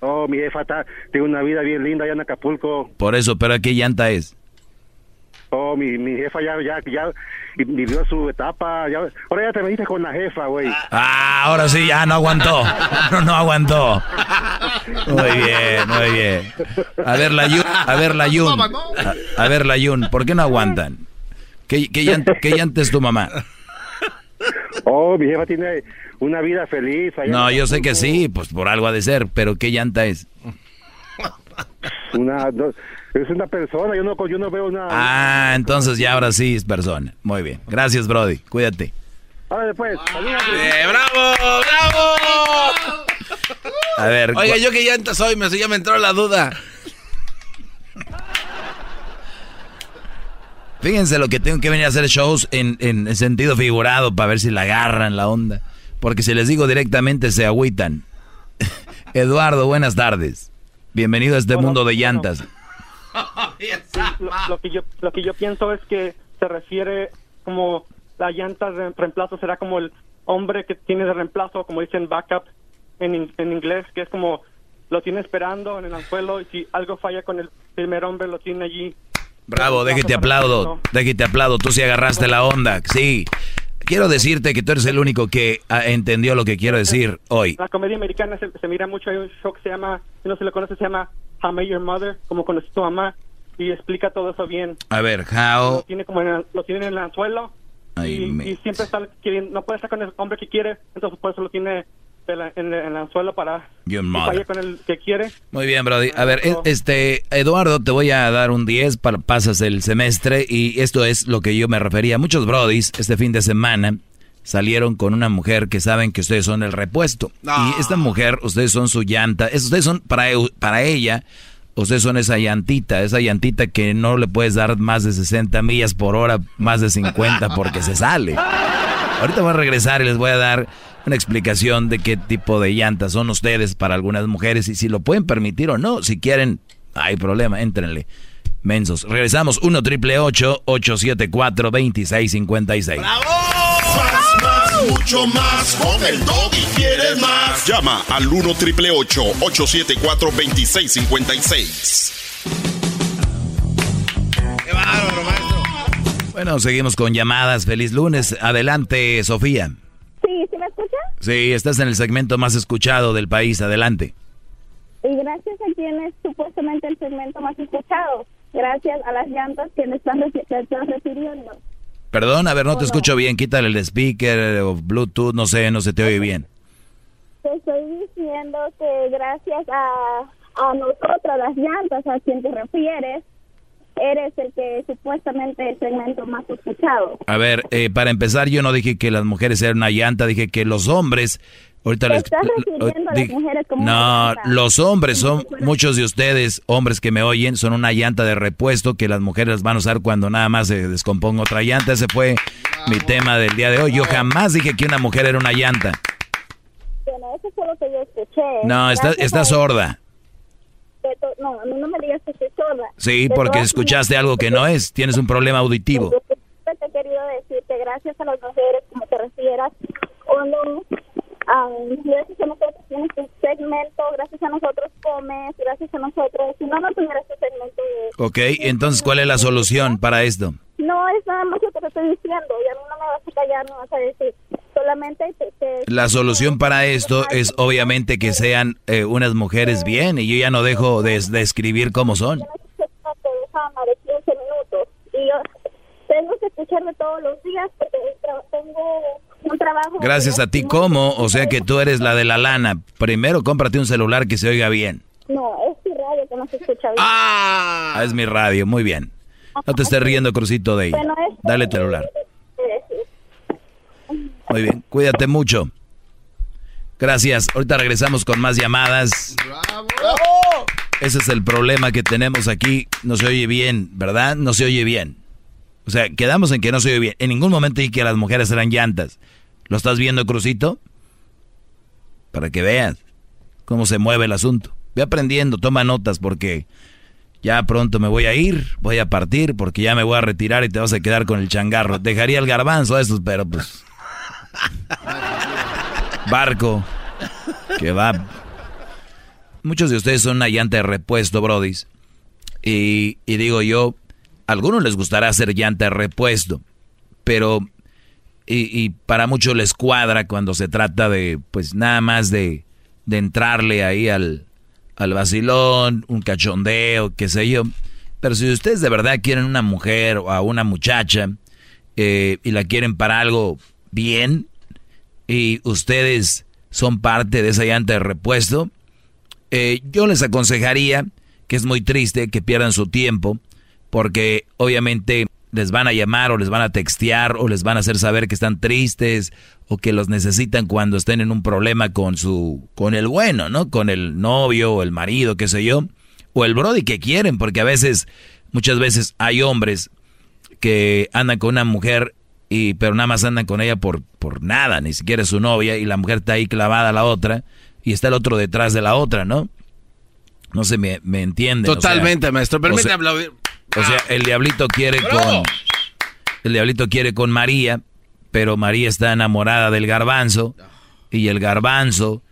Oh, mi jefa está, tiene una vida bien linda allá en Acapulco.
Por eso, pero ¿qué llanta es?
Mi, mi jefa ya, ya, ya vivió su etapa. Ya, ahora ya te metiste con la jefa, güey.
Ah, ahora sí, ya no aguantó. No, no aguantó. Muy bien, muy bien. A ver, la Yun, a ver, la Yun. A, ver, la Yun, ¿por qué no aguantan? ¿Qué, qué, llanta, qué llanta es tu mamá?
Oh, mi jefa tiene una vida feliz.
no, yo sé que sí, pues por algo ha de ser, pero ¿qué llanta es?
Una, es una persona, yo no, yo no veo nada.
Ah, entonces ya ahora sí es persona. Muy bien. Gracias, Brody. Cuídate.
Ahora después.
Eh, ¡Bravo! ¡Bravo!
A ver.
Oiga, yo qué llanta soy, me, ya me entró la duda.
Fíjense lo que tengo que venir a hacer shows en, en sentido figurado para ver si la agarran la onda. Porque si les digo directamente se agüitan. Eduardo, buenas tardes. Bienvenido a este mundo de llantas.
lo, que yo, lo que yo pienso es que se refiere como la llanta de reemplazo será como el hombre que tiene de reemplazo, como dicen backup en, en inglés, que es como lo tiene esperando en el anzuelo y si algo falla con el primer hombre lo tiene allí.
Bravo, déjate aplaudo, déjate aplaudo, tú sí agarraste la onda, sí. Quiero decirte que tú eres el único que ah, entendió lo que quiero decir hoy.
La comedia americana se, mira mucho, hay un show que se llama, si no se lo conoce, se llama How I Your Mother, como conocí tu mamá, y explica todo eso bien.
A ver, how...
Lo tiene, como en lo tiene en el anzuelo, y, y, siempre está queriendo, no puede estar con el hombre que quiere, entonces por eso lo tiene en, el anzuelo para
que
con el que quiere.
Muy bien, Brody. A ver, este, Eduardo, te voy a dar un 10 para pasas el semestre y esto es lo que yo me refería. Muchos Brodis este fin de semana salieron con una mujer que saben que ustedes son el repuesto. Y esta mujer, ustedes son su llanta, ustedes son para, para ella, ustedes son esa llantita, esa llantita que no le puedes dar más de 60 millas por hora, más de 50 porque se sale. Ahorita voy a regresar y les voy a dar una explicación de qué tipo de llantas son ustedes para algunas mujeres y si lo pueden permitir o no. Si quieren, hay problema, éntrenle. Mensos. Regresamos 1 triple 874 2656.
¡Bravo! Más, más, mucho más. Con el y quieres más. Llama al 1 triple 874 2656.
¡Qué bárbaro, maestro! Bueno, seguimos con llamadas. Feliz lunes. Adelante, Sofía.
Sí, ¿sí me escucha?
Sí, estás en el segmento más escuchado del país. Adelante.
Y gracias a quien es supuestamente el segmento más escuchado. Gracias a las llantas que me están, refiriendo.
Perdón, a ver, no te escucho bien. Quítale el speaker o Bluetooth, no sé, no se te oye bien.
Te estoy diciendo que gracias a, a nosotros, las llantas, a quien te refieres, eres el que supuestamente es el segmento más escuchado.
A ver, eh, para empezar, yo no dije que las mujeres eran una llanta, dije que los hombres... Ahorita les,
estás refiriendo a las mujeres como
No, los hombres son, muchos de ustedes, hombres que me oyen, son una llanta de repuesto que las mujeres van a usar cuando nada más se descomponga otra llanta. Ese fue mi tema del día de hoy. Yo jamás dije que una mujer era una llanta.
Bueno, eso fue lo que yo escuché.
No, está, está sorda.
No, a mí no me digas que soy sorda.
Sí, porque escuchaste algo que no es. Tienes un problema auditivo.
Te he querido decirte, gracias a las mujeres, como te refieras, o gracias a nosotros tienes tu segmento, gracias a nosotros comes, gracias a nosotros. Si no, no tuvieras tu segmento.
ok, entonces, ¿cuál es la solución para esto?
No, es nada más lo que te estoy diciendo. Y a mí no me vas a callar, no vas a decir solamente
La solución para esto es obviamente que sean eh, unas mujeres bien y yo ya no dejo de, escribir cómo son.
Y yo tengo que escucharme todos los días porque tengo un trabajo.
Gracias a ti, ¿cómo? O sea que tú eres la de la lana. Primero cómprate un celular que se oiga bien.
No, es mi radio que no se escucha bien.
Ah, es mi radio, muy bien. No te estés riendo, Crucito de ahí. Dale celular. Muy bien, cuídate mucho. Gracias. Ahorita regresamos con más llamadas. ¡Bravo! Ese es el problema que tenemos aquí. No se oye bien, ¿verdad? No se oye bien. O sea, quedamos en que no se oye bien. En ningún momento dije que las mujeres eran llantas. ¿Lo estás viendo, Crucito? Para que veas cómo se mueve el asunto. Ve aprendiendo, toma notas porque ya pronto me voy a ir, voy a partir porque ya me voy a retirar y te vas a quedar con el changarro. Dejaría el garbanzo a estos, pero pues Barco. Que va. Muchos de ustedes son una llanta de repuesto, brodis. Y, digo yo, a algunos les gustará hacer llanta de repuesto. Pero, y, para muchos les cuadra cuando se trata de, pues nada más de, de entrarle ahí al, al vacilón, un cachondeo, qué sé yo. Pero si ustedes de verdad quieren una mujer o a una muchacha eh, y la quieren para algo bien y ustedes son parte de esa llanta de repuesto, eh, yo les aconsejaría que es muy triste que pierdan su tiempo porque obviamente les van a llamar o les van a textear o les van a hacer saber que están tristes o que los necesitan cuando estén en un problema con su con el bueno, ¿no? Con el novio o el marido, qué sé yo, o el brody que quieren, porque a veces muchas veces hay hombres que andan con una mujer y pero nada más andan con ella por, por nada, ni siquiera es su novia y la mujer está ahí clavada a la otra y está el otro detrás de la otra, ¿no? No se me, me entiende.
Totalmente, maestro. Permítame
aplaudir. O sea, el diablito quiere con el diablito quiere con María, pero María está enamorada del garbanzo y el garbanzo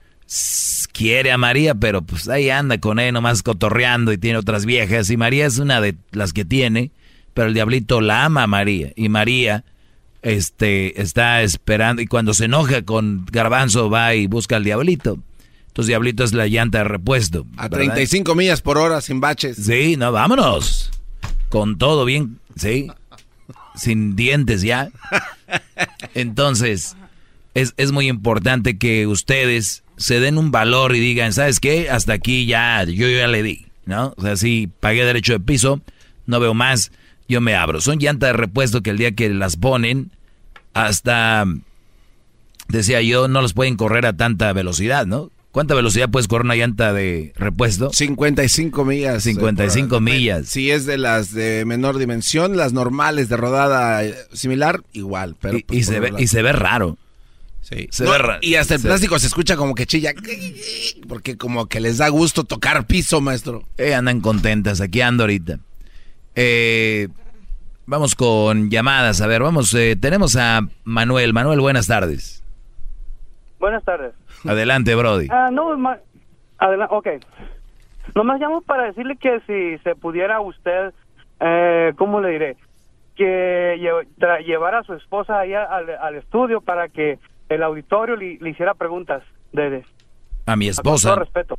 quiere a María, pero pues ahí anda con él nomás cotorreando y tiene otras viejas y María es una de las que tiene, pero el diablito la ama a María y María este está esperando y cuando se enoja con garbanzo va y busca al diablito. Entonces diablito es la llanta de repuesto.
A 35 millas por hora sin baches.
Sí, no, vámonos. Con todo bien, sí. Sin dientes ya. Entonces, es, es muy importante que ustedes se den un valor y digan, ¿sabes qué? Hasta aquí ya, yo ya le di, ¿no? O sea, si pagué derecho de piso, no veo más, yo me abro. Son llantas de repuesto que el día que las ponen, hasta, decía yo, no los pueden correr a tanta velocidad, ¿no? ¿Cuánta velocidad puedes correr una llanta de repuesto?
55 millas.
55 millas.
Si es de las de menor dimensión, las normales de rodada eh, similar, igual. Pero
y, pues, se ve, y se ve raro.
Sí. Se ve raro. Y hasta el plástico se escucha como que chilla. Porque como que les da gusto tocar piso, maestro.
Eh, andan contentas. Aquí ando ahorita. Eh, vamos con llamadas. A ver, vamos. Eh, tenemos a Manuel. Manuel, buenas tardes.
Buenas tardes.
Adelante, Brody.
Ah, no, adelante, ok. Nomás llamo para decirle que si se pudiera usted, eh, ¿cómo le diré? Que llevara a su esposa allá al, estudio para que el auditorio le, hiciera preguntas de,
a mi esposa.
Con todo respeto.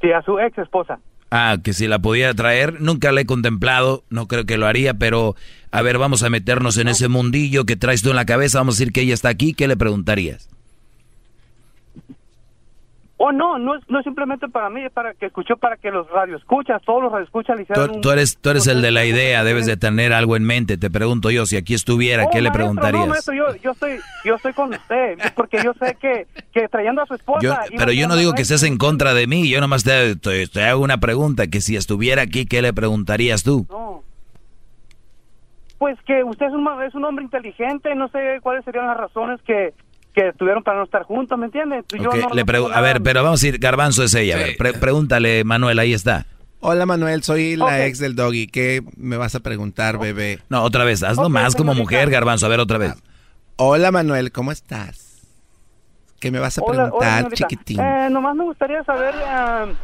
Sí, a su ex esposa.
Ah, que si la pudiera traer, nunca la he contemplado, no creo que lo haría, pero a ver, vamos a meternos en ese mundillo que traes tú en la cabeza, vamos a decir que ella está aquí, ¿qué le preguntarías?
Oh, no, no es, no simplemente para mí, es para que escuchó, para que los radioescuchas, todos los radioescuchas le hicieran
tú, eres, tú eres el de la idea, debes de tener algo en mente. Te pregunto yo, si aquí estuviera, ¿qué le preguntarías? No,
maestro, yo, yo, estoy, yo estoy con usted, porque yo sé que, que trayendo a su esposa...
pero yo no digo que estés en contra de mí, yo nomás te, te, hago una pregunta, que si estuviera aquí, ¿qué le preguntarías tú?
No. Pues que usted es un, es un hombre inteligente, no sé cuáles serían las razones que que tuvieron para no estar juntos, ¿me entiendes?
a ver, pero vamos a ir, Garbanzo es ella. A ver, pregúntale, Manuel, ahí está.
Hola Manuel, soy la ex del doggy. ¿Qué me vas a preguntar, bebé?
No, otra vez, hazlo más como mujer, Garbanzo. A ver, otra vez.
Hola Manuel, ¿cómo estás? ¿Qué me vas a preguntar, chiquitín?
Eh, nomás me gustaría saber eh,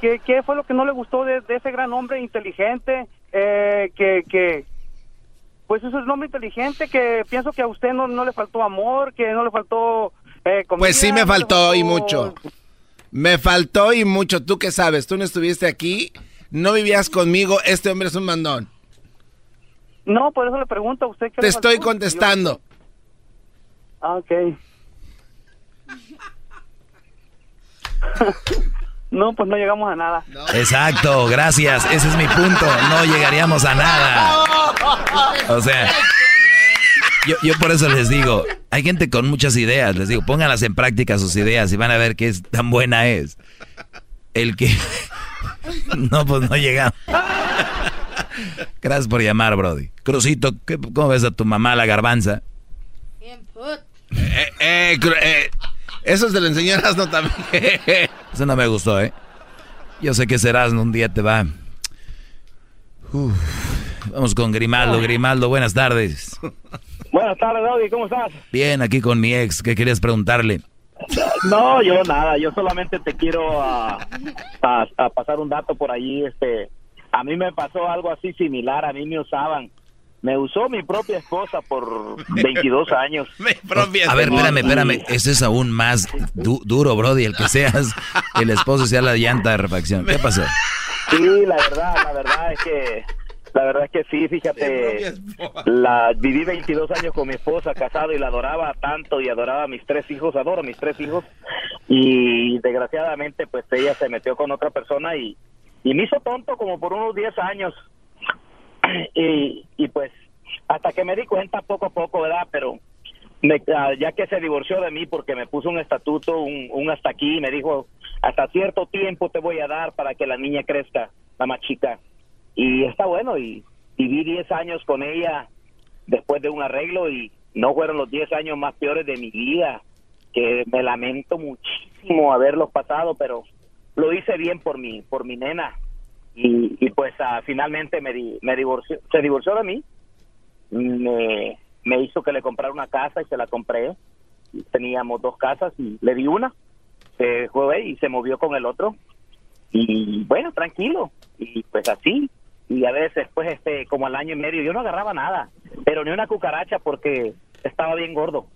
qué, qué, fue lo que no le gustó de, ese gran hombre inteligente eh, que, que, pues eso es un hombre inteligente que pienso que a usted no, no le faltó amor, que no le faltó eh, comida,
Pues sí me faltó, y mucho. Me faltó y mucho. ¿Tú qué sabes? Tú no estuviste aquí, no vivías conmigo, este hombre es un mandón.
No, por eso le pregunto a usted
qué Te estoy contestando.
Ah, ok. No, pues no llegamos a nada.
Exacto, gracias. Ese es mi punto. No llegaríamos a nada. O sea, yo, yo por eso les digo, hay gente con muchas ideas. Les digo, pónganlas en práctica sus ideas y van a ver qué es, tan buena es. El que... No, pues no llegamos. Gracias por llamar, Brody. Crucito, ¿cómo ves a tu mamá la garbanza? Bien,
put. Eh, eh, eh, eso es de la enseñaras, no también.
Eso no me gustó, ¿eh? Yo sé que serás un día te va. Vamos con Grimaldo. Grimaldo, buenas tardes.
Buenas tardes, Doggy, ¿cómo estás?
Bien, aquí con mi ex. ¿Qué querías preguntarle?
No, yo nada. Yo solamente te quiero a, a pasar un dato por allí. Este, a mí me pasó algo así similar. A mí me usaban me usó mi propia esposa por 22 años.
a ver, espérame, espérame. Eso es aún más duro, Brody, el que seas el esposo sea la llanta de refacción. ¿Qué pasó?
Sí, la verdad, la verdad es que... La verdad es que sí, fíjate, la viví 22 años con mi esposa, casado, y la adoraba tanto y adoraba a mis tres hijos, adoro a mis tres hijos, y desgraciadamente pues ella se metió con otra persona y, y me hizo tonto como por unos 10 años, y, y pues hasta que me di cuenta poco a poco, ¿verdad? Pero ah, ya que se divorció de mí porque me puso un estatuto, un, hasta aquí, me dijo, hasta cierto tiempo te voy a dar para que la niña crezca, la más chica. Y está bueno y, viví 10 años con ella después de un arreglo y no fueron los 10 años más peores de mi vida, que me lamento muchísimo haberlos pasado, pero lo hice bien por mi, por mi nena. Y, pues ah, finalmente me, di- me divorció, se divorció de mí, me, me hizo que le comprara una casa y se la compré. Teníamos dos casas y le di una, se fue y se movió con el otro. Y bueno, tranquilo, y pues así. Y a veces, pues, este, como al año y medio, yo no agarraba nada, pero ni una cucaracha porque estaba bien gordo.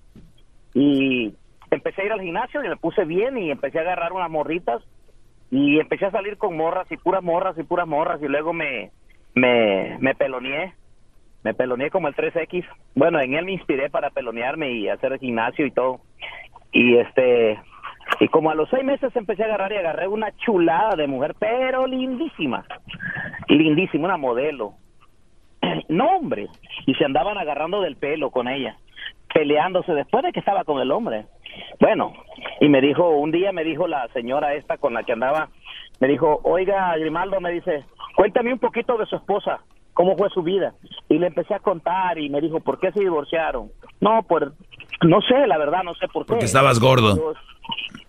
Y empecé a ir al gimnasio y me puse bien y empecé a agarrar unas morritas y empecé a salir con morras y puras morras y puras morras y luego me, me, me peloneé. Me peloneé como el 3X. Bueno, en él me inspiré para pelonearme y hacer el gimnasio y todo. Y este, y como a los seis meses empecé a agarrar y agarré una chulada de mujer, pero lindísima. Lindísima, una modelo. No, hombre. Y se andaban agarrando del pelo con ella, peleándose después de que estaba con el hombre. Bueno, y me dijo, un día me dijo la señora esta con la que andaba, me dijo, oiga, Grimaldo, me dice, cuéntame un poquito de su esposa, cómo fue su vida. Y le empecé a contar y me dijo, ¿por qué se divorciaron? No, pues, no sé, la verdad, no sé por qué.
Porque estabas gordo.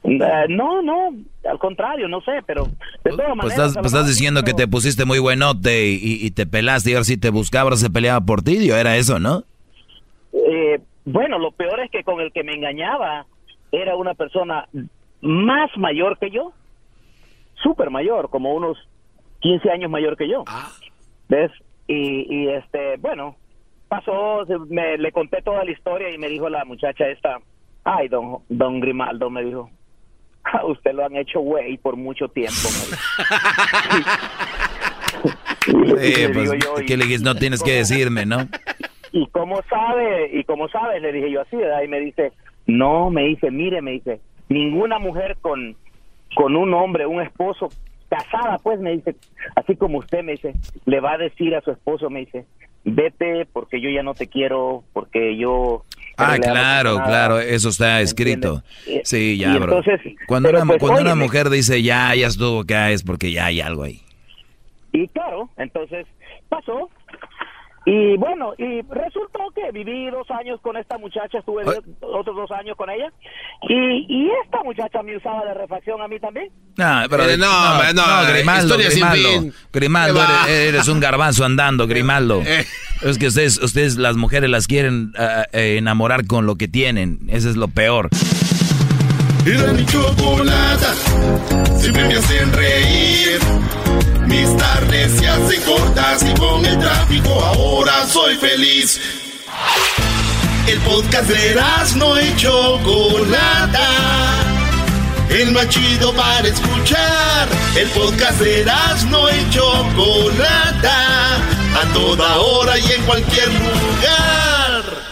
Eh, no, no, al contrario, no sé, pero de todas
Pues
maneras...
estás, pues estás diciendo que te pusiste muy buenote y, y- y te pelaste y ahora si te buscaba, ahora se peleaba por ti, yo era eso, ¿no?
Eh, bueno, lo peor es que con el que me engañaba era una persona más mayor que yo, súper mayor, como unos 15 años mayor que yo. ¿Ves? Y, y este, bueno, pasó, me, le conté toda la historia y me dijo la muchacha esta, ay, don, don Grimaldo, me dijo, "a usted lo han hecho güey por mucho tiempo.
Sí,
le
pues,
digo yo,
¿qué le dijiste? No tienes que decirme, ¿no?
¿Y cómo sabe? ¿Y cómo sabes? Le dije yo así, ¿verdad? Y me dice, no, me dice, mire, me dice, ninguna mujer con, con un hombre, un esposo, casada, pues, me dice, así como usted me dice, le va a decir a su esposo, me dice, vete porque yo ya no te quiero, porque yo...
Ah, claro,
quiero nada".
claro, eso está escrito.
entiendes?
Sí, ya,
Y
bro.
entonces,
Cuando, una,
pues,
cuando una mujer dice ya, ya estuvo acá, es porque ya hay algo ahí.
Y claro, entonces pasó. Y bueno, y resultó que viví dos años con esta muchacha, estuve otros dos años con ella. Y, y esta muchacha me usaba de refacción a mí también.
No, pero
Eh, no, no,
Grimaldo,
historia sin
Grimaldo,
fin.
Grimaldo,
¿Qué va?
eres, eres un garbanzo andando, Grimaldo.
Eh.
Es que ustedes, ustedes las mujeres las quieren ah, eh, enamorar con lo que tienen, eso es lo peor.
Era mi chocolata, siempre me hacen reír. Mis tardes se hacen cortas y con el tráfico ahora soy feliz. El podcast de no y Chocolata, el más chido para escuchar. El podcast de no y Chocolata, a toda hora y en cualquier lugar.